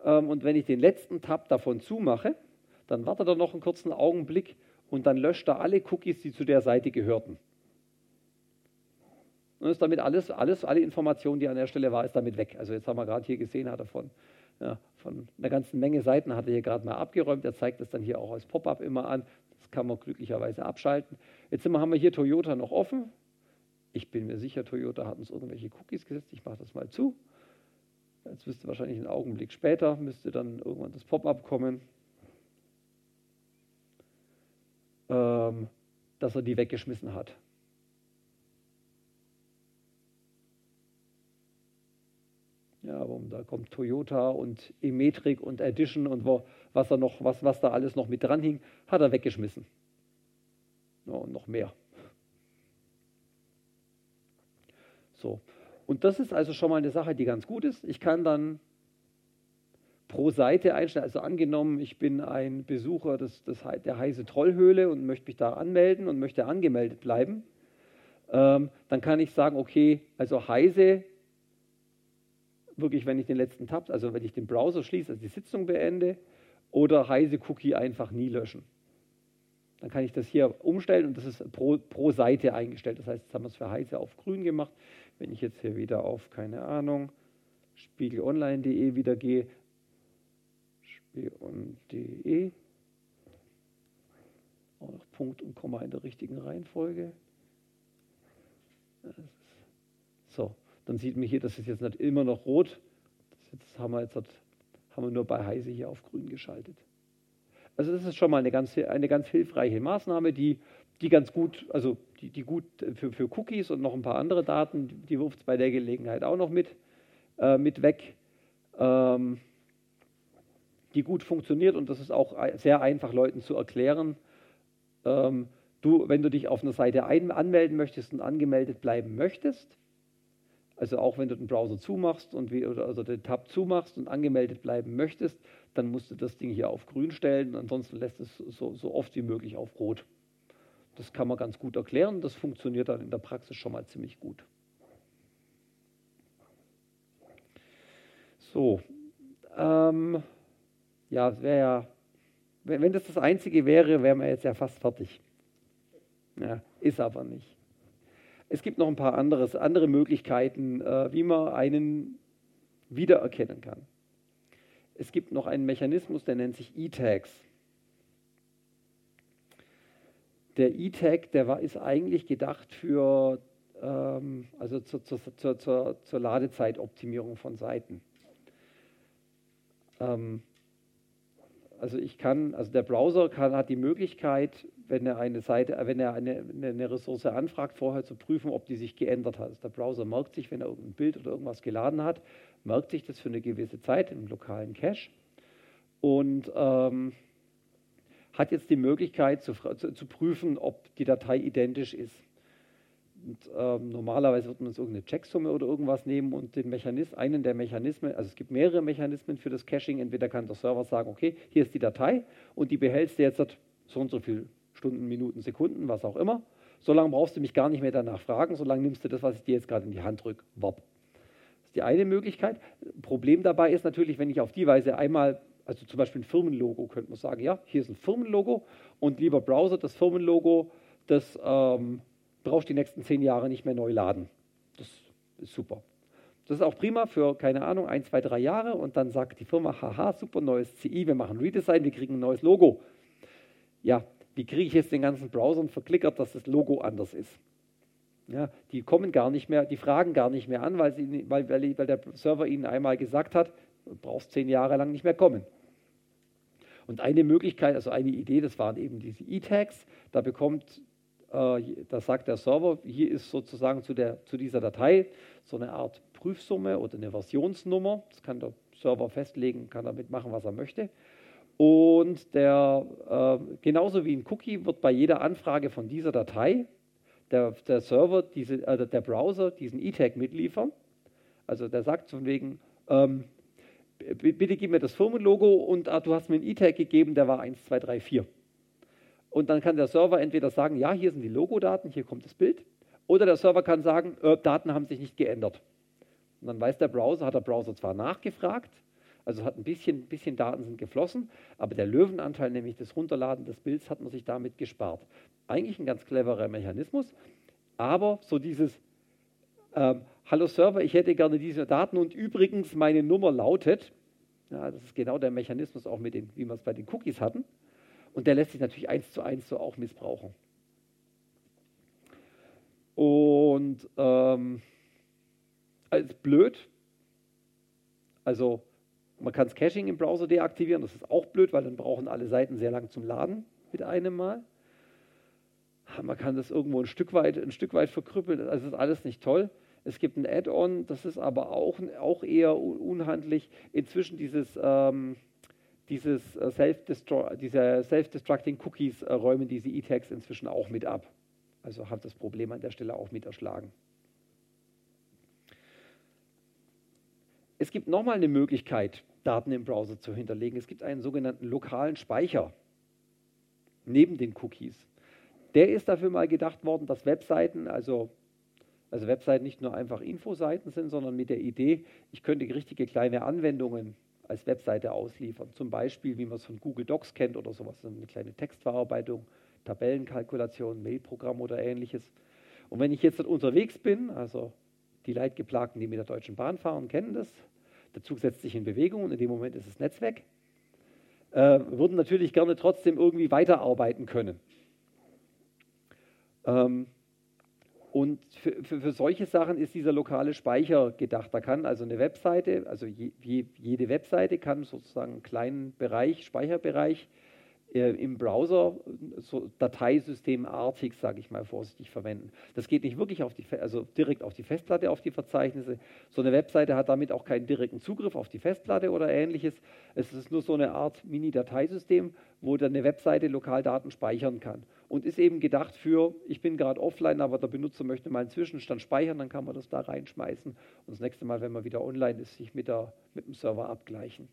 ähm, und wenn ich den letzten Tab davon zumache, dann wartet er noch einen kurzen Augenblick, und dann löscht er alle Cookies, die zu der Seite gehörten. Und ist damit alles, alles, alle Informationen, die an der Stelle war, ist damit weg. Also jetzt haben wir gerade hier gesehen, hat er von, ja, von einer ganzen Menge Seiten hat er hier gerade mal abgeräumt. Er zeigt das dann hier auch als Pop-up immer an. Das kann man glücklicherweise abschalten. Jetzt haben wir hier Toyota noch offen. Ich bin mir sicher, Toyota hat uns irgendwelche Cookies gesetzt. Ich mache das mal zu. Jetzt müsste wahrscheinlich einen Augenblick später, müsste dann irgendwann das Pop-up kommen, ähm, dass er die weggeschmissen hat. Ja, da kommt Toyota und E-Metric und Edition und wo, was, er noch, was, was da alles noch mit dran hing, hat er weggeschmissen. Ja, und noch mehr. So. Und das ist also schon mal eine Sache, die ganz gut ist. Ich kann dann pro Seite einstellen. Also angenommen, ich bin ein Besucher des, des, der Heise Trollhöhle und möchte mich da anmelden und möchte angemeldet bleiben. Ähm, dann kann ich sagen, okay, also Heise wirklich, wenn ich den letzten Tab, also wenn ich den Browser schließe, also die Sitzung beende, oder Heise Cookie einfach nie löschen. Dann kann ich das hier umstellen und das ist pro, pro Seite eingestellt. Das heißt, jetzt haben wir es für Heise auf grün gemacht. Wenn ich jetzt hier wieder auf, keine Ahnung, spiegelonline.de wieder gehe, spiegelon.de, auch noch Punkt und Komma in der richtigen Reihenfolge. So, dann sieht man hier, das ist jetzt nicht immer noch rot. Das haben wir jetzt haben wir nur bei Heise hier auf grün geschaltet. Also das ist schon mal eine ganz, eine ganz hilfreiche Maßnahme, die, die ganz gut, also die, die gut für, für Cookies und noch ein paar andere Daten, die wirft es bei der Gelegenheit auch noch mit, äh, mit weg, ähm, die gut funktioniert und das ist auch sehr einfach Leuten zu erklären. Ähm, du, wenn du dich auf einer Seite ein, anmelden möchtest und angemeldet bleiben möchtest, also auch wenn du den Browser zumachst und wie, oder also den Tab zumachst und angemeldet bleiben möchtest, dann musst du das Ding hier auf grün stellen. Ansonsten lässt es so, so oft wie möglich auf rot. Das kann man ganz gut erklären. Das funktioniert dann in der Praxis schon mal ziemlich gut. So, ähm, ja, wäre ja, wenn das das Einzige wäre, wären wir jetzt ja fast fertig. Ja, ist aber nicht. Es gibt noch ein paar anderes, andere Möglichkeiten, äh, wie man einen wiedererkennen kann. Es gibt noch einen Mechanismus, der nennt sich E-Tags. Der E-Tag, der war, ist eigentlich gedacht für, ähm, also zur, zur, zur, zur, Ladezeitoptimierung von Seiten. Ähm, also ich kann, also der Browser kann, hat die Möglichkeit, wenn er eine Seite, äh, wenn er eine, eine Ressource anfragt, vorher zu prüfen, ob die sich geändert hat. Also der Browser merkt sich, wenn er irgendein Bild oder irgendwas geladen hat, merkt sich das für eine gewisse Zeit im lokalen Cache und ähm, hat jetzt die Möglichkeit zu, zu, zu, prüfen, ob die Datei identisch ist. Und, ähm, normalerweise wird man so irgendeine Checksumme oder irgendwas nehmen und den Mechanismus, einen der Mechanismen, also es gibt mehrere Mechanismen für das Caching. Entweder kann der Server sagen, okay, hier ist die Datei und die behältst du jetzt so und so viele Stunden, Minuten, Sekunden, was auch immer. So lange brauchst du mich gar nicht mehr danach fragen, solange nimmst du das, was ich dir jetzt gerade in die Hand drücke. Wop. Das ist die eine Möglichkeit. Problem dabei ist natürlich, wenn ich auf die Weise einmal, also zum Beispiel ein Firmenlogo, könnte man sagen, ja, hier ist ein Firmenlogo und lieber Browser, das Firmenlogo, das ähm, brauchst die nächsten zehn Jahre nicht mehr neu laden. Das ist super. Das ist auch prima für, keine Ahnung, ein, zwei, drei Jahre und dann sagt die Firma, haha, super neues CI, wir machen Redesign, wir kriegen ein neues Logo. Ja, wie kriege ich jetzt den ganzen Browsern verklickert, dass das Logo anders ist? Ja, die kommen gar nicht mehr, die fragen gar nicht mehr an, weil, sie, weil, weil, weil der Server ihnen einmal gesagt hat, du brauchst zehn Jahre lang nicht mehr kommen. Und eine Möglichkeit, also eine Idee, das waren eben diese E-Tags, da bekommt da sagt der Server, hier ist sozusagen zu, der, zu dieser Datei so eine Art Prüfsumme oder eine Versionsnummer. Das kann der Server festlegen, kann damit machen, was er möchte. Und der, äh, genauso wie ein Cookie wird bei jeder Anfrage von dieser Datei der, der Server, diese, äh, der Browser diesen E-Tag mitliefern. Also der sagt von wegen, ähm, bitte gib mir das Firmenlogo und ah, du hast mir einen E-Tag gegeben, der war 1, 2, 3, 4. Und dann kann der Server entweder sagen, ja, hier sind die Logodaten, hier kommt das Bild. Oder der Server kann sagen, äh, Daten haben sich nicht geändert. Und dann weiß der Browser, hat der Browser zwar nachgefragt, also hat ein bisschen, bisschen Daten sind geflossen, aber der Löwenanteil, nämlich das Runterladen des Bilds, hat man sich damit gespart. Eigentlich ein ganz cleverer Mechanismus, aber so dieses, ähm, hallo Server, ich hätte gerne diese Daten und übrigens meine Nummer lautet, ja, das ist genau der Mechanismus auch mit den, wie wir es bei den Cookies hatten, Und der lässt sich natürlich eins zu eins so auch missbrauchen. Und ähm, als blöd, also man kann das Caching im Browser deaktivieren, das ist auch blöd, weil dann brauchen alle Seiten sehr lang zum Laden mit einem Mal. Man kann das irgendwo ein Stück weit, ein Stück weit verkrüppeln, also das ist alles nicht toll. Es gibt ein Add-on, das ist aber auch, auch eher unhandlich. Inzwischen dieses, ähm, dieses äh, Self diese Self-Destructing Cookies äh, räumen diese E-Tags inzwischen auch mit ab. Also hat das Problem an der Stelle auch mit erschlagen. Es gibt nochmal eine Möglichkeit, Daten im Browser zu hinterlegen. Es gibt einen sogenannten lokalen Speicher neben den Cookies. Der ist dafür mal gedacht worden, dass Webseiten, also, also Webseiten nicht nur einfach Infoseiten sind, sondern mit der Idee, ich könnte richtige kleine Anwendungen als Webseite ausliefern. Zum Beispiel, wie man es von Google Docs kennt oder sowas, eine kleine Textverarbeitung, Tabellenkalkulation, Mailprogramm oder ähnliches. Und wenn ich jetzt unterwegs bin, also die Leidgeplagten, die mit der Deutschen Bahn fahren, kennen das, der Zug setzt sich in Bewegung und in dem Moment ist das Netz weg, äh, würden natürlich gerne trotzdem irgendwie weiterarbeiten können. Ähm, und für, für, für, solche Sachen ist dieser lokale Speicher gedacht. Da kann also eine Webseite, also je, je, jede Webseite kann sozusagen einen kleinen Bereich, Speicherbereich äh, im Browser so Dateisystemartig, sage ich mal vorsichtig, verwenden. Das geht nicht wirklich auf die, also direkt auf die Festplatte, auf die Verzeichnisse. So eine Webseite hat damit auch keinen direkten Zugriff auf die Festplatte oder ähnliches. Es ist nur so eine Art Mini-Dateisystem, wo dann eine Webseite Lokaldaten speichern kann. Und ist eben gedacht für, ich bin gerade offline, aber der Benutzer möchte mal einen Zwischenstand speichern, dann kann man das da reinschmeißen und das nächste Mal, wenn man wieder online ist, sich mit, der, mit dem Server abgleichen.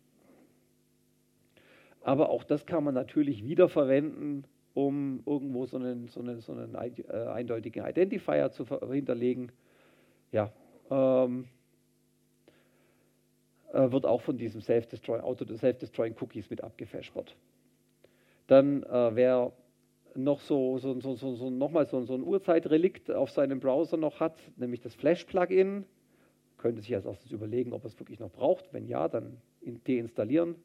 Aber auch das kann man natürlich wiederverwenden, um irgendwo so einen, so einen, so einen äh, eindeutigen Identifier zu hinterlegen. Ja, ähm, äh, wird auch von diesem Self-Destroying Auto Self-Destroying Cookies mit abgefespert. Dann äh, wer noch so, so, so, so, so nochmal so, so ein Urzeitrelikt auf seinem Browser noch hat, nämlich das Flash-Plugin, könnte sich als erstes überlegen, ob es wirklich noch braucht. Wenn ja, dann deinstallieren.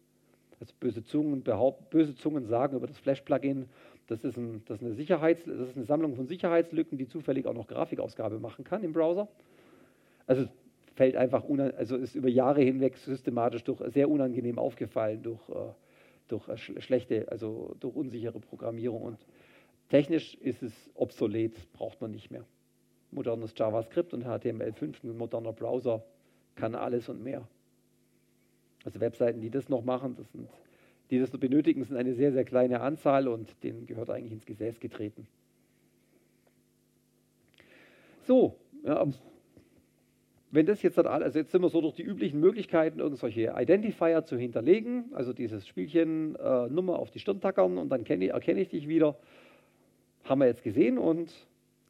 Also böse Zungen, behaupt, böse Zungen sagen über das Flash-Plugin, das, ist ein, das, ist eine Sicherheits, das ist eine Sammlung von Sicherheitslücken, die zufällig auch noch Grafikausgabe machen kann im Browser. Also fällt einfach, also ist über Jahre hinweg systematisch durch sehr unangenehm aufgefallen durch, äh, durch äh, schlechte, also durch unsichere Programmierung. Und technisch ist es obsolet, braucht man nicht mehr. Modernes JavaScript und HTML5, ein moderner Browser kann alles und mehr. Also Webseiten, die das noch machen, das sind, die das noch benötigen, sind eine sehr, sehr kleine Anzahl und denen gehört eigentlich ins Gesäß getreten. So, ja, wenn das jetzt, also jetzt sind wir so durch die üblichen Möglichkeiten, irgendwelche Identifier zu hinterlegen, also dieses Spielchen äh, Nummer auf die Stirn tackern und dann kenne, erkenne ich dich wieder, haben wir jetzt gesehen und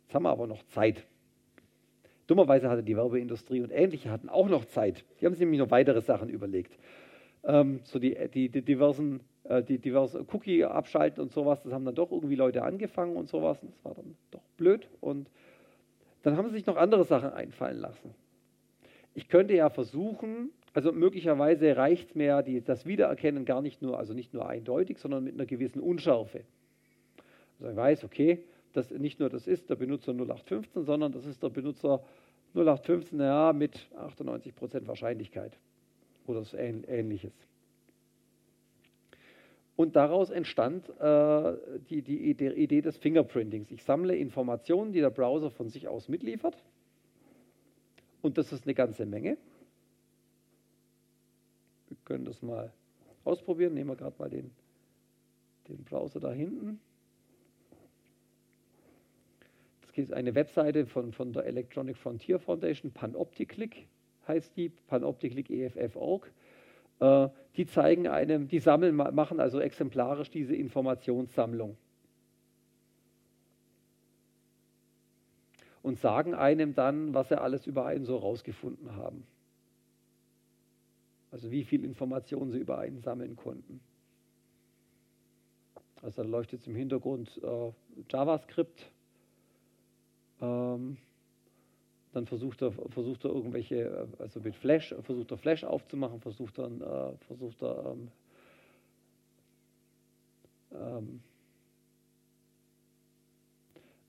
jetzt haben wir aber noch Zeit. Dummerweise hatte die Werbeindustrie und ähnliche hatten auch noch Zeit. Die haben sich nämlich noch weitere Sachen überlegt. Ähm, so die, die, die diversen, äh, die diverse Cookie abschalten und sowas, das haben dann doch irgendwie Leute angefangen und sowas. Und das war dann doch blöd. Und dann haben sie sich noch andere Sachen einfallen lassen. Ich könnte ja versuchen, also möglicherweise reicht es mir die, das Wiedererkennen gar nicht nur, also nicht nur eindeutig, sondern mit einer gewissen Unschärfe. Also ich weiß, okay, dass nicht nur das ist der Benutzer 0815, sondern das ist der Benutzer 0815 ja, mit 98% Wahrscheinlichkeit oder so ähnliches. Und daraus entstand äh, die, die Idee des Fingerprintings. Ich sammle Informationen, die der Browser von sich aus mitliefert. Und das ist eine ganze Menge. Wir können das mal ausprobieren. Nehmen wir gerade mal den, den Browser da hinten. Es gibt eine Webseite von, von der Electronic Frontier Foundation, Panopticlick heißt die, Panopticlick EFF.org. Äh, die zeigen einem, die sammeln, machen also exemplarisch diese Informationssammlung. Und sagen einem dann, was sie alles über einen so rausgefunden haben. Also wie viel Informationen sie über einen sammeln konnten. Also da leuchtet jetzt im Hintergrund äh, JavaScript ähm, dann versucht er, versucht er irgendwelche, also mit Flash, versucht er Flash aufzumachen, versucht dann, äh, versucht er ähm, ähm,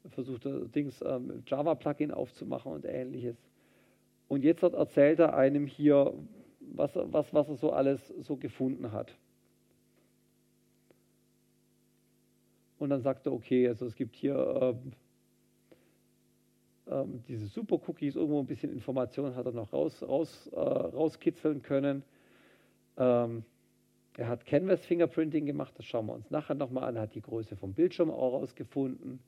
versucht er Dings ähm, Java-Plugin aufzumachen und ähnliches. Und jetzt hat, erzählt er einem hier, was, was, was er so alles so gefunden hat. Und dann sagt er, okay, also es gibt hier ähm, ähm, diese Super-Cookies, irgendwo ein bisschen Informationen hat er noch raus, raus, äh, rauskitzeln können. Ähm, er hat Canvas Fingerprinting gemacht, das schauen wir uns nachher nochmal an, hat die Größe vom Bildschirm auch rausgefunden.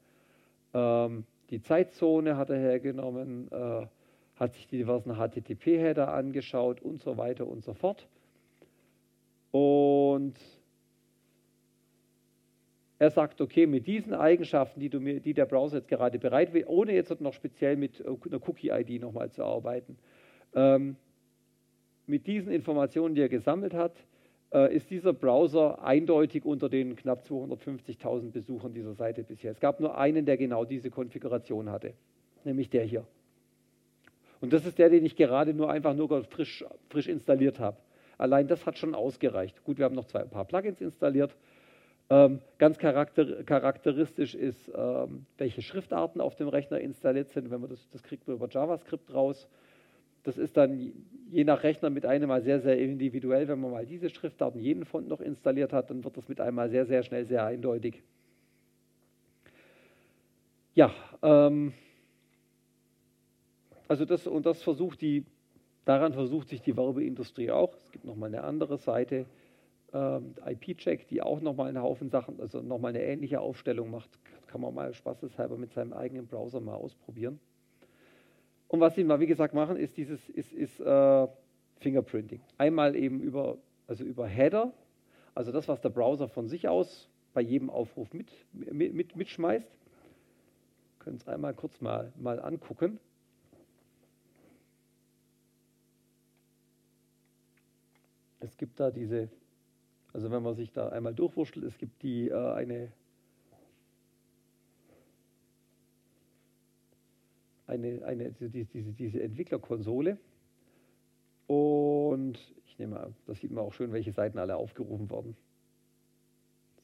Ähm, die Zeitzone hat er hergenommen, äh, hat sich die diversen HTTP-Header angeschaut und so weiter und so fort. Und er sagt, okay, mit diesen Eigenschaften, die, mir, die der Browser jetzt gerade bereit will, ohne jetzt noch speziell mit äh, einer Cookie-ID nochmal zu arbeiten, ähm, mit diesen Informationen, die er gesammelt hat, äh, ist dieser Browser eindeutig unter den knapp 250.000 Besuchern dieser Seite bisher. Es gab nur einen, der genau diese Konfiguration hatte, nämlich der hier. Und das ist der, den ich gerade nur einfach nur frisch, frisch installiert habe. Allein das hat schon ausgereicht. Gut, wir haben noch zwei, ein paar Plugins installiert. Ähm, ganz charakter, charakteristisch ist, ähm, welche Schriftarten auf dem Rechner installiert sind. Wenn man das, das kriegt man über JavaScript raus. Das ist dann je nach Rechner mit einem mal sehr, sehr individuell. Wenn man mal diese Schriftdaten, jeden Font noch installiert hat, dann wird das mit einmal sehr, sehr schnell sehr eindeutig. Ja, ähm, also das und das versucht die, daran versucht sich die Werbeindustrie auch. Es gibt nochmal eine andere Seite, IP-Check, die auch nochmal einen Haufen Sachen, also nochmal eine ähnliche Aufstellung macht. Kann man mal spaßeshalber mit seinem eigenen Browser mal ausprobieren. Und was sie mal, wie gesagt, machen, ist dieses ist, ist, äh, Fingerprinting. Einmal eben über, also über Header, also das, was der Browser von sich aus bei jedem Aufruf mit, mit, mit, mitschmeißt. Können es einmal kurz mal, mal angucken. Es gibt da diese, also wenn man sich da einmal durchwurschtelt, es gibt die äh, eine eine, eine, diese, diese Entwicklerkonsole. Und ich nehme an, da sieht man auch schön, welche Seiten alle aufgerufen wurden.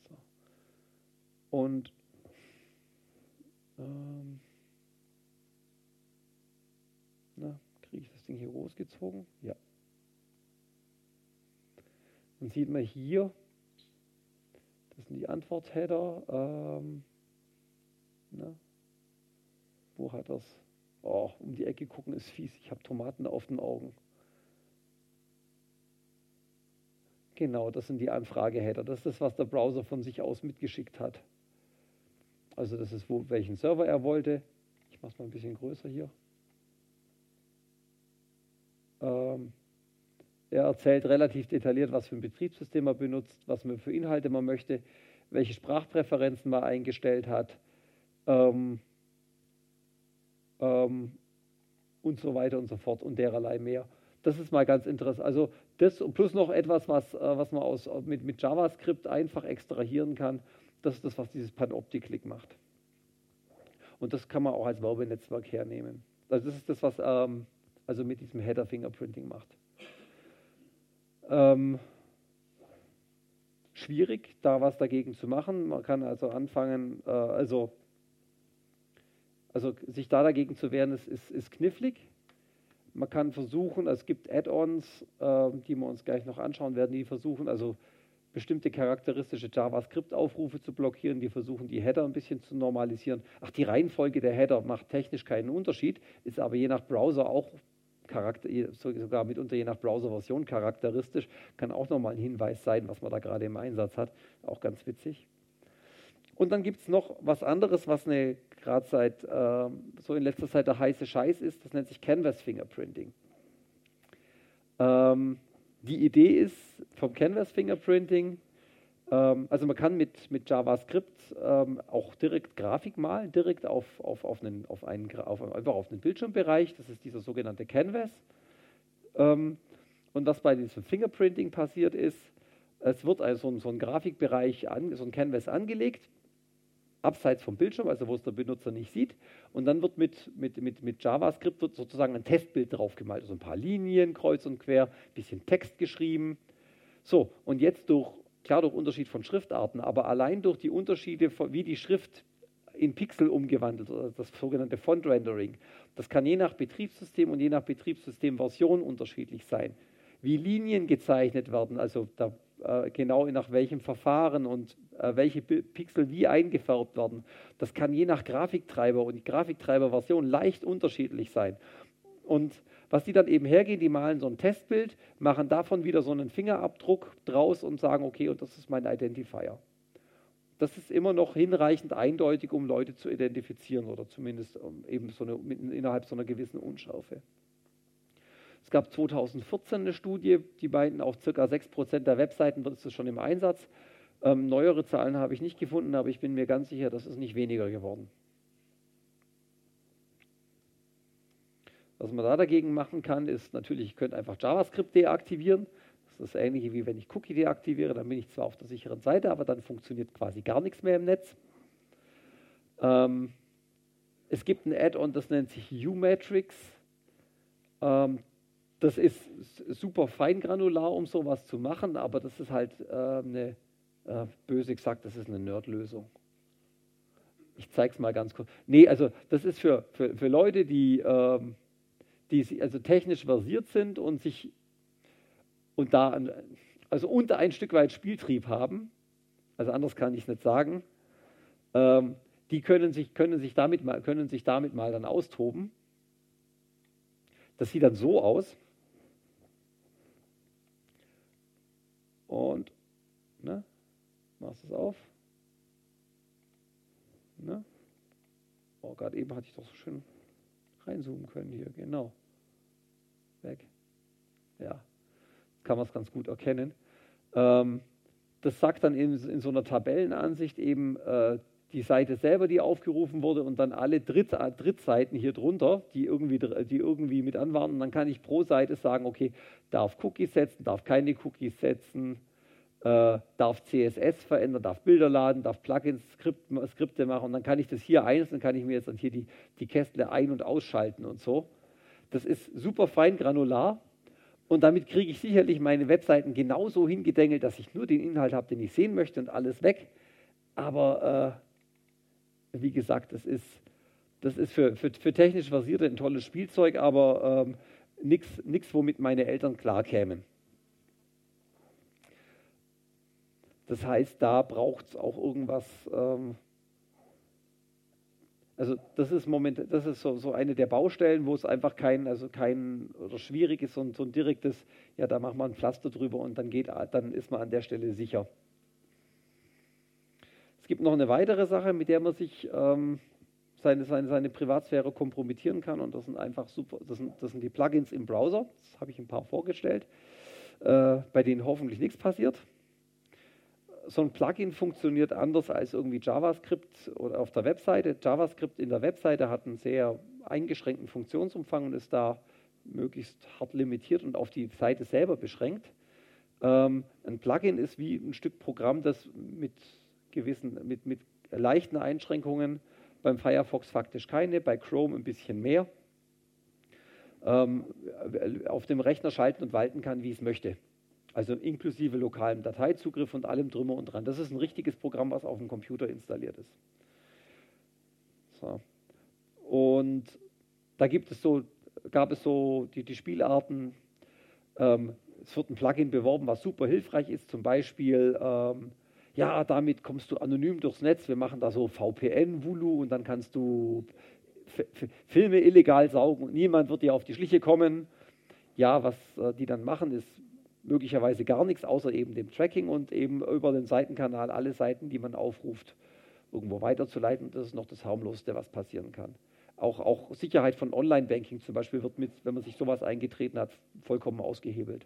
So. Und ähm, na, kriege ich das Ding hier großgezogen? Ja. Dann sieht man hier, das sind die Antwortheader. Ähm, na, wo hat das? Oh, um die Ecke gucken ist fies. Ich habe Tomaten auf den Augen. Genau, das sind die Anfrageheader. Das ist das, was der Browser von sich aus mitgeschickt hat. Also das ist, wo, welchen Server er wollte. Ich mache es mal ein bisschen größer hier. Ähm, er erzählt relativ detailliert, was für ein Betriebssystem er benutzt, was man für Inhalte man möchte, welche Sprachpräferenzen man eingestellt hat. Ähm, ähm, und so weiter und so fort und dererlei mehr. Das ist mal ganz interessant. Also das plus noch etwas, was, äh, was man aus, mit, mit JavaScript einfach extrahieren kann. Das ist das, was dieses Panoptic-Click macht. Und das kann man auch als Werbenetzwerk hernehmen. Also das ist das, was ähm, also mit diesem Header Fingerprinting macht. Ähm, schwierig, da was dagegen zu machen. Man kann also anfangen, äh, also also sich da dagegen zu wehren, ist, ist, ist knifflig. Man kann versuchen, es gibt Add-ons, äh, die wir uns gleich noch anschauen werden, die versuchen, also bestimmte charakteristische JavaScript-Aufrufe zu blockieren, die versuchen, die Header ein bisschen zu normalisieren. Ach, die Reihenfolge der Header macht technisch keinen Unterschied, ist aber je nach Browser auch charakter sogar mitunter je nach Browser-Version charakteristisch, kann auch nochmal ein Hinweis sein, was man da gerade im Einsatz hat. Auch ganz witzig. Und dann gibt es noch was anderes, was gerade seit äh, so in letzter Zeit der heiße Scheiß ist. Das nennt sich Canvas Fingerprinting. Ähm, die Idee ist vom Canvas Fingerprinting, also man kann mit, mit JavaScript ähm, auch direkt Grafik malen, direkt auf, auf, auf, einen, auf, einen, auf, einfach auf einen Bildschirmbereich. Das ist dieser sogenannte Canvas. Ähm, und was bei diesem Fingerprinting passiert ist, es wird also so ein Grafikbereich, an, so ein Canvas angelegt abseits vom Bildschirm, also wo es der Benutzer nicht sieht. Und dann wird mit, mit, mit, mit JavaScript wird sozusagen ein Testbild drauf gemalt, also ein paar Linien kreuz und quer, ein bisschen Text geschrieben. So, und jetzt durch klar durch Unterschied von Schriftarten, aber allein durch die Unterschiede, wie die Schrift in Pixel umgewandelt, das sogenannte Font Rendering. Das kann je nach Betriebssystem und je nach Betriebssystemversion unterschiedlich sein. Wie Linien gezeichnet werden, also da, äh, genau nach welchem Verfahren und äh, welche Pixel wie eingefärbt werden, das kann je nach Grafiktreiber und Grafiktreiberversion leicht unterschiedlich sein. Und was die dann eben hergehen, die malen so ein Testbild, machen davon wieder so einen Fingerabdruck draus und sagen, okay, und das ist mein Identifier das ist immer noch hinreichend eindeutig, um Leute zu identifizieren oder zumindest ähm, eben so eine, innerhalb so einer gewissen Unschärfe. Es gab 2014 eine Studie, die meinten, auf ca. 6% der Webseiten wird es schon im Einsatz. Ähm, neuere Zahlen habe ich nicht gefunden, aber ich bin mir ganz sicher, das ist nicht weniger geworden. Was man da dagegen machen kann, ist natürlich, ich könnte einfach JavaScript deaktivieren. Das ist das Ähnliche wie wenn ich Cookie deaktiviere, dann bin ich zwar auf der sicheren Seite, aber dann funktioniert quasi gar nichts mehr im Netz. Ähm, es gibt ein Add-on, das nennt sich U-Matrix. Ähm, das ist super feingranular, um sowas zu machen, aber das ist halt äh, eine, äh, böse gesagt, das ist eine Nerd-Lösung. Ich zeige es mal ganz kurz. Nee, also das ist für, für, für Leute, die, ähm, die also technisch versiert sind und sich und da also unter ein Stück weit Spieltrieb haben, also anders kann ich es nicht sagen, ähm, die können sich, können, sich damit mal, können sich damit mal dann austoben. Das sieht dann so aus. Und, ne, machst es auf. Ne? Oh, gerade eben hatte ich doch so schön reinzoomen können hier, genau. Weg. Ja, kann man es ganz gut erkennen. Ähm, das sagt dann in, in, so einer Tabellenansicht eben äh, die Seite selber, die aufgerufen wurde und dann alle Dritt, Drittseiten hier drunter, die irgendwie, die irgendwie mit anwarten. Und dann kann ich pro Seite sagen, okay, darf Cookies setzen, darf keine Cookies setzen, äh, darf CSS verändern, darf Bilder laden, darf Plugins, Skript, Skripte machen. Und dann kann ich das hier einzeln, kann ich mir jetzt dann hier die, die Kästle ein- und ausschalten und so. Das ist super fein granular und damit kriege ich sicherlich meine Webseiten genauso hingedengelt, dass ich nur den Inhalt habe, den ich sehen möchte und alles weg. Aber äh, wie gesagt, das ist, das ist für, für, für technisch Versierte ein tolles Spielzeug, aber ähm, nichts, womit meine Eltern klarkämen. Das heißt, da braucht es auch irgendwas, ähm, also das ist Moment, das ist so, so, eine der Baustellen, wo es einfach kein, also kein oder schwierig ist und so ein direktes, ja, da macht man ein Pflaster drüber und dann geht, dann ist man an der Stelle sicher. Es gibt noch eine weitere Sache, mit der man sich ähm, seine, seine, seine Privatsphäre kompromittieren kann und das sind einfach super, das sind, das sind die Plugins im Browser, das habe ich ein paar vorgestellt, äh, bei denen hoffentlich nichts passiert so ein Plugin funktioniert anders als irgendwie JavaScript oder auf der Webseite. JavaScript in der Webseite hat einen sehr eingeschränkten Funktionsumfang und ist da möglichst hart limitiert und auf die Seite selber beschränkt. Ähm, ein Plugin ist wie ein Stück Programm, das mit gewissen, mit, mit leichten Einschränkungen, beim Firefox faktisch keine, bei Chrome ein bisschen mehr, ähm, auf dem Rechner schalten und walten kann, wie es möchte. Also inklusive lokalem Dateizugriff und allem drüber und dran. Das ist ein richtiges Programm, was auf dem Computer installiert ist. So. Und da gibt es so, gab es so die, die Spielarten. Ähm, es wird ein Plugin beworben, was super hilfreich ist. Zum Beispiel, ähm, ja, damit kommst du anonym durchs Netz. Wir machen da so VPN, Vulu und dann kannst du Filme illegal saugen und niemand wird dir auf die Schliche kommen. Ja, was äh, die dann machen, ist möglicherweise gar nichts, außer eben dem Tracking und eben über den Seitenkanal alle Seiten, die man aufruft, irgendwo weiterzuleiten. Das ist noch das harmloseste, was passieren kann. Auch, auch Sicherheit von Online-Banking zum Beispiel wird mit, wenn man sich sowas eingetreten hat, vollkommen ausgehebelt.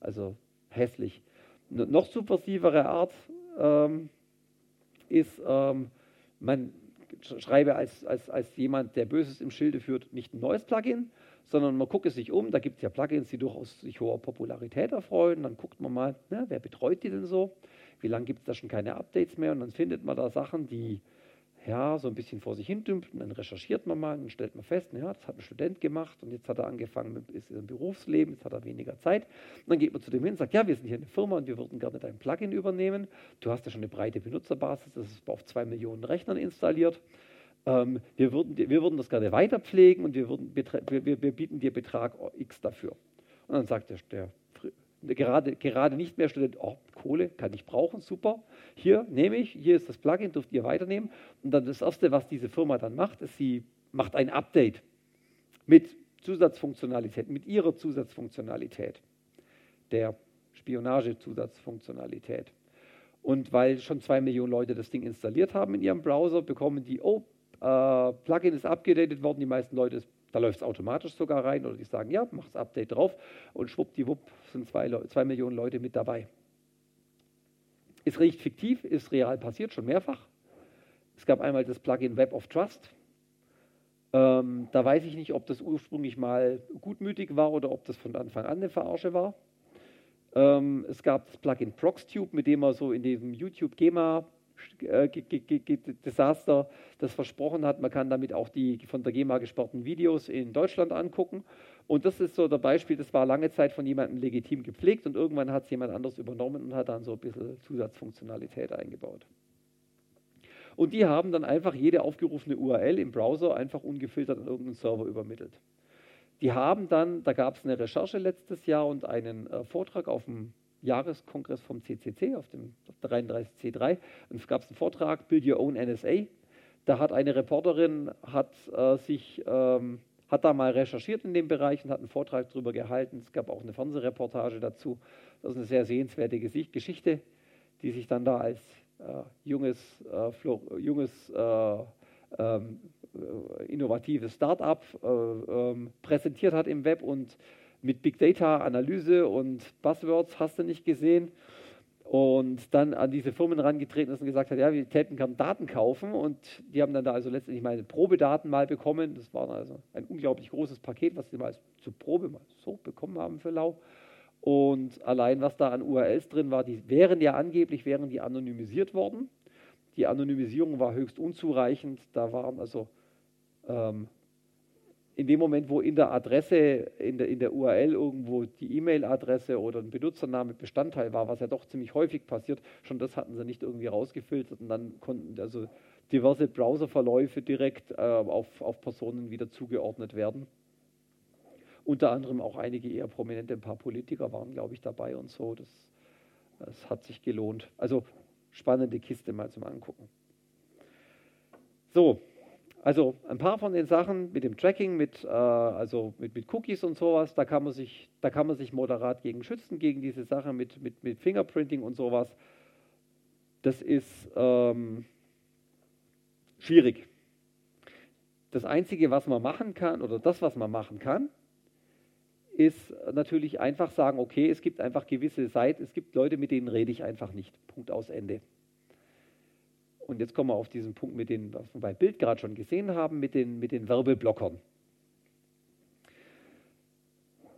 Also hässlich. Eine noch subversivere Art ähm, ist, ähm, man schreibe als, als, als jemand, der Böses im Schilde führt, nicht ein neues Plugin, sondern man gucke sich um, da gibt es ja Plugins, die durchaus sich hoher Popularität erfreuen, dann guckt man mal, ne, wer betreut die denn so, wie lange gibt es da schon keine Updates mehr und dann findet man da Sachen, die ja, so ein bisschen vor sich hin dümpelt und dann recherchiert man mal und stellt man fest, ja, das hat ein Student gemacht und jetzt hat er angefangen mit ist im Berufsleben, jetzt hat er weniger Zeit. Und dann geht man zu dem hin und sagt, ja, wir sind hier eine Firma und wir würden gerne dein Plugin übernehmen. Du hast ja schon eine breite Benutzerbasis, das ist auf zwei Millionen Rechnern installiert. Ähm, wir, würden, wir würden das gerne weiter pflegen und wir, würden, wir, wir, bieten dir Betrag X dafür. Und dann sagt der, der gerade, gerade nicht mehr Student, oh, Kohle kann ich brauchen, super. Hier nehme ich, hier ist das Plugin, dürft ihr weiternehmen. Und dann das Erste, was diese Firma dann macht, ist, sie macht ein Update mit Zusatzfunktionalität, mit ihrer Zusatzfunktionalität, der Spionage-Zusatzfunktionalität. Und weil schon zwei Millionen Leute das Ding installiert haben in ihrem Browser, bekommen die, oh, äh, Plugin ist abgedatet worden, die meisten Leute da läuft es automatisch sogar rein oder die sagen, ja, mach das Update drauf und schwuppdiwupp sind zwei, zwei Millionen Leute mit dabei. Ist recht fiktiv, ist real passiert, schon mehrfach. Es gab einmal das Plugin Web of Trust. Ähm, da weiß ich nicht, ob das ursprünglich mal gutmütig war oder ob das von Anfang an eine Verarsche war. Ähm, es gab das Plugin ProxTube, mit dem man so in diesem YouTube-GEMA Desaster, das versprochen hat, man kann damit auch die von der GEMA gesperrten Videos in Deutschland angucken. Und das ist so der Beispiel, das war lange Zeit von jemandem legitim gepflegt und irgendwann hat es jemand anderes übernommen und hat dann so ein bisschen Zusatzfunktionalität eingebaut. Und die haben dann einfach jede aufgerufene URL im Browser einfach ungefiltert an irgendeinen Server übermittelt. Die haben dann, da gab es eine Recherche letztes Jahr und einen äh, Vortrag auf dem Jahreskongress vom CCC, auf dem 33C3, und es gab einen Vortrag, Build Your Own NSA. Da hat eine Reporterin, hat äh, sich, ähm, hat da mal recherchiert in dem Bereich und hat einen Vortrag darüber gehalten. Es gab auch eine Fernsehreportage dazu. Das ist eine sehr sehenswerte Gesicht Geschichte, die sich dann da als äh, junges, äh, junges äh, ähm, äh, innovatives Start-up äh, ähm, präsentiert hat im Web und mit Big Data, Analyse und Buzzwords hast du nicht gesehen. Und dann an diese Firmen herangetreten ist und gesagt hat, ja, wir täten gern Daten kaufen. Und die haben dann da also letztendlich meine Probedaten mal bekommen. Das war also ein unglaublich großes Paket, was sie mal zur Probe mal so bekommen haben für Lau. Und allein was da an URLs drin war, die wären ja angeblich, wären die anonymisiert worden. Die Anonymisierung war höchst unzureichend. Da waren also ähm, in dem Moment, wo in der Adresse, in der, in der URL irgendwo die E-Mail-Adresse oder ein Benutzername Bestandteil war, was ja doch ziemlich häufig passiert, schon das hatten sie nicht irgendwie rausgefiltert und dann konnten also diverse Browserverläufe direkt äh, auf, auf Personen wieder zugeordnet werden. Unter anderem auch einige eher prominente, ein paar Politiker waren, glaube ich, dabei und so. Das, das hat sich gelohnt. Also spannende Kiste mal zum Angucken. So, also ein paar von den Sachen mit dem Tracking, mit, äh, also mit, mit, Cookies und sowas, da kann, man sich, da kann man sich moderat gegen schützen, gegen diese Sache mit, mit, mit Fingerprinting und sowas. Das ist ähm, schwierig. Das Einzige, was man machen kann, oder das, was man machen kann, ist natürlich einfach sagen, okay, es gibt einfach gewisse Seiten, es gibt Leute, mit denen rede ich einfach nicht. Punkt aus Ende. Und jetzt kommen wir auf diesen Punkt, mit den, was wir bei Bild gerade schon gesehen haben, mit den, mit den Werbeblockern.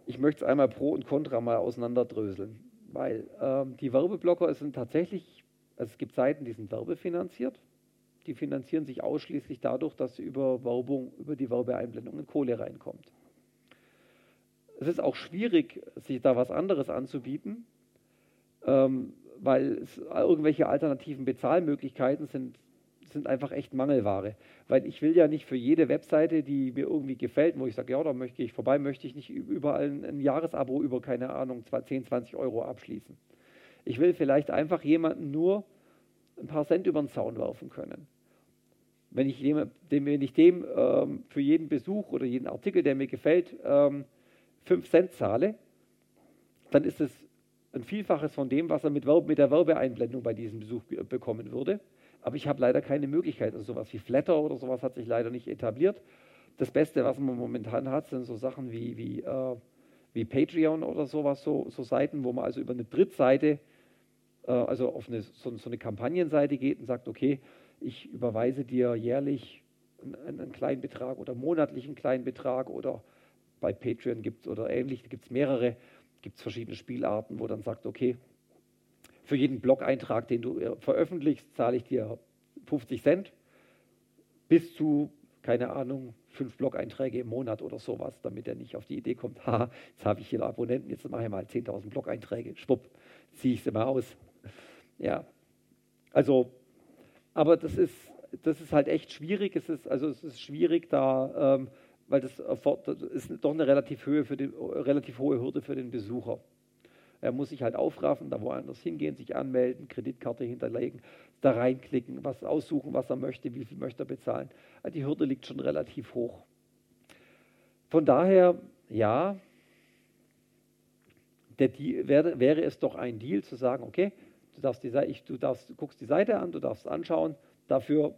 Ich möchte es einmal Pro und Contra mal auseinanderdröseln, weil ähm, die Werbeblocker sind tatsächlich, also es gibt Seiten, die sind werbefinanziert. Die finanzieren sich ausschließlich dadurch, dass über Werbung, über die Werbeeinblendungen Kohle reinkommt. Es ist auch schwierig, sich da was anderes anzubieten. Ähm, weil irgendwelche alternativen Bezahlmöglichkeiten sind, sind einfach echt Mangelware. Weil ich will ja nicht für jede Webseite, die mir irgendwie gefällt, wo ich sage, ja, da möchte ich vorbei, möchte ich nicht überall ein, ein Jahresabo über, keine Ahnung, 10, 20 Euro abschließen. Ich will vielleicht einfach jemanden nur ein paar Cent über den Zaun werfen können. Wenn ich dem, wenn ich dem ähm, für jeden Besuch oder jeden Artikel, der mir gefällt, ähm, 5 Cent zahle, dann ist es ein Vielfaches von dem, was er mit, Werbe, mit der Werbeeinblendung bei diesem Besuch bekommen würde. Aber ich habe leider keine Möglichkeit. Also sowas wie Flatter oder sowas hat sich leider nicht etabliert. Das Beste, was man momentan hat, sind so Sachen wie, wie, äh, wie Patreon oder sowas, so, so Seiten, wo man also über eine Drittseite, äh, also auf eine, so, so, eine Kampagnenseite geht und sagt, okay, ich überweise dir jährlich einen, einen kleinen Betrag oder monatlichen kleinen Betrag oder bei Patreon gibt es oder ähnlich, gibt es mehrere gibt es verschiedene Spielarten, wo dann sagt, okay, für jeden Blog-Eintrag, den du äh, veröffentlichst, zahle ich dir 50 Cent. bis zu, keine Ahnung, fünf Blog-Einträge im Monat oder sowas, damit er nicht auf die Idee kommt, haha, jetzt habe ich hier Abonnenten, jetzt mache ich mal 10.000 Blog-Einträge, schwupp, ziehe ich sie mal aus. Ja, also, aber das ist, das ist halt echt schwierig. Es ist, also es ist schwierig da, ähm, weil das, ist doch eine relativ, Höhe für den, relativ hohe Hürde für den Besucher. Er muss sich halt aufraffen, da woanders hingehen, sich anmelden, Kreditkarte hinterlegen, da reinklicken, was aussuchen, was er möchte, wie viel möchte er bezahlen. Die Hürde liegt schon relativ hoch. Von daher, ja, Deal, wäre, wäre, es doch ein Deal zu sagen, okay, du, darfst die, ich, du, darfst, guckst die Seite an, du darfst anschauen, dafür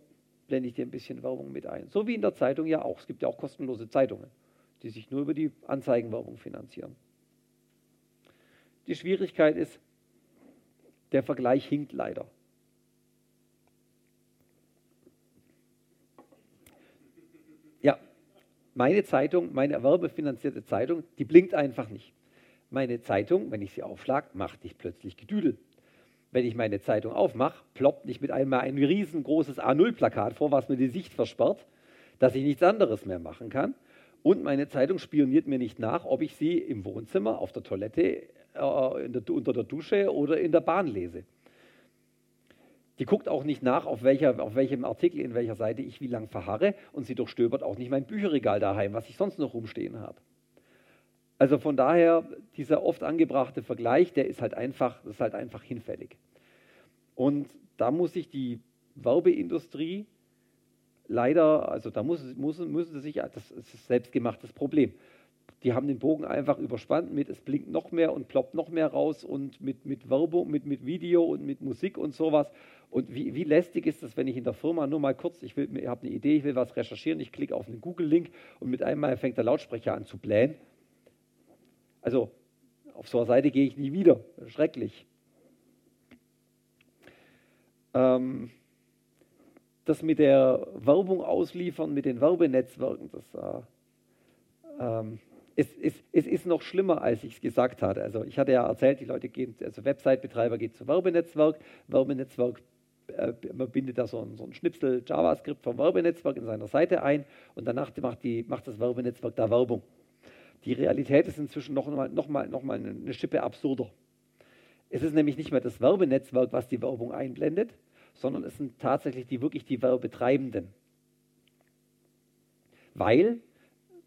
blende ich dir ein bisschen Werbung mit ein. So wie in der Zeitung ja auch. Es gibt ja auch kostenlose Zeitungen, die sich nur über die Anzeigenwerbung finanzieren. Die Schwierigkeit ist, der Vergleich hinkt leider. Ja, meine Zeitung, meine werbefinanzierte Zeitung, die blinkt einfach nicht. Meine Zeitung, wenn ich sie aufschlage, macht nicht plötzlich Gedüdel. Wenn ich meine Zeitung aufmache, ploppt nicht mit einmal ein riesengroßes A0-Plakat vor, was mir die Sicht versperrt, dass ich nichts anderes mehr machen kann. Und meine Zeitung spioniert mir nicht nach, ob ich sie im Wohnzimmer, auf der Toilette, äh, der, unter der Dusche oder in der Bahn lese. Die guckt auch nicht nach, auf, welcher, auf welchem Artikel, in welcher Seite ich wie lang verharre und sie durchstöbert auch nicht mein Bücherregal daheim, was ich sonst noch rumstehen habe. Also von daher, dieser oft angebrachte Vergleich, der ist halt einfach, ist halt einfach hinfällig. Und da muss sich die Werbeindustrie leider, also da muss, muss, müssen sie sich, das ist ein selbstgemachtes Problem. Die haben den Bogen einfach überspannt mit, es blinkt noch mehr und ploppt noch mehr raus und mit, mit Werbung, mit, mit Video und mit Musik und sowas. Und wie, wie lästig ist das, wenn ich in der Firma nur mal kurz, ich, ich habe eine Idee, ich will was recherchieren, ich klicke auf einen Google-Link und mit einmal fängt der Lautsprecher an zu blähen. Also auf so einer Seite gehe ich nie wieder. Schrecklich. Ähm, das mit der Werbung ausliefern, mit den Werbenetzwerken, das äh, ähm, es, es, es, ist noch schlimmer, als ich es gesagt hatte. Also ich hatte ja erzählt, die Leute gehen, also Website-Betreiber geht zu Werbenetzwerk, Werbenetzwerk äh, man bindet da so ein, so ein, Schnipsel JavaScript vom Werbenetzwerk in seiner Seite ein und danach macht, die, macht das Werbenetzwerk da Werbung. Die Realität ist inzwischen noch mal, noch mal, noch mal eine Schippe absurder. Es ist nämlich nicht mehr das Werbenetzwerk, was die Werbung einblendet, sondern es sind tatsächlich die wirklich die Werbetreibenden. Weil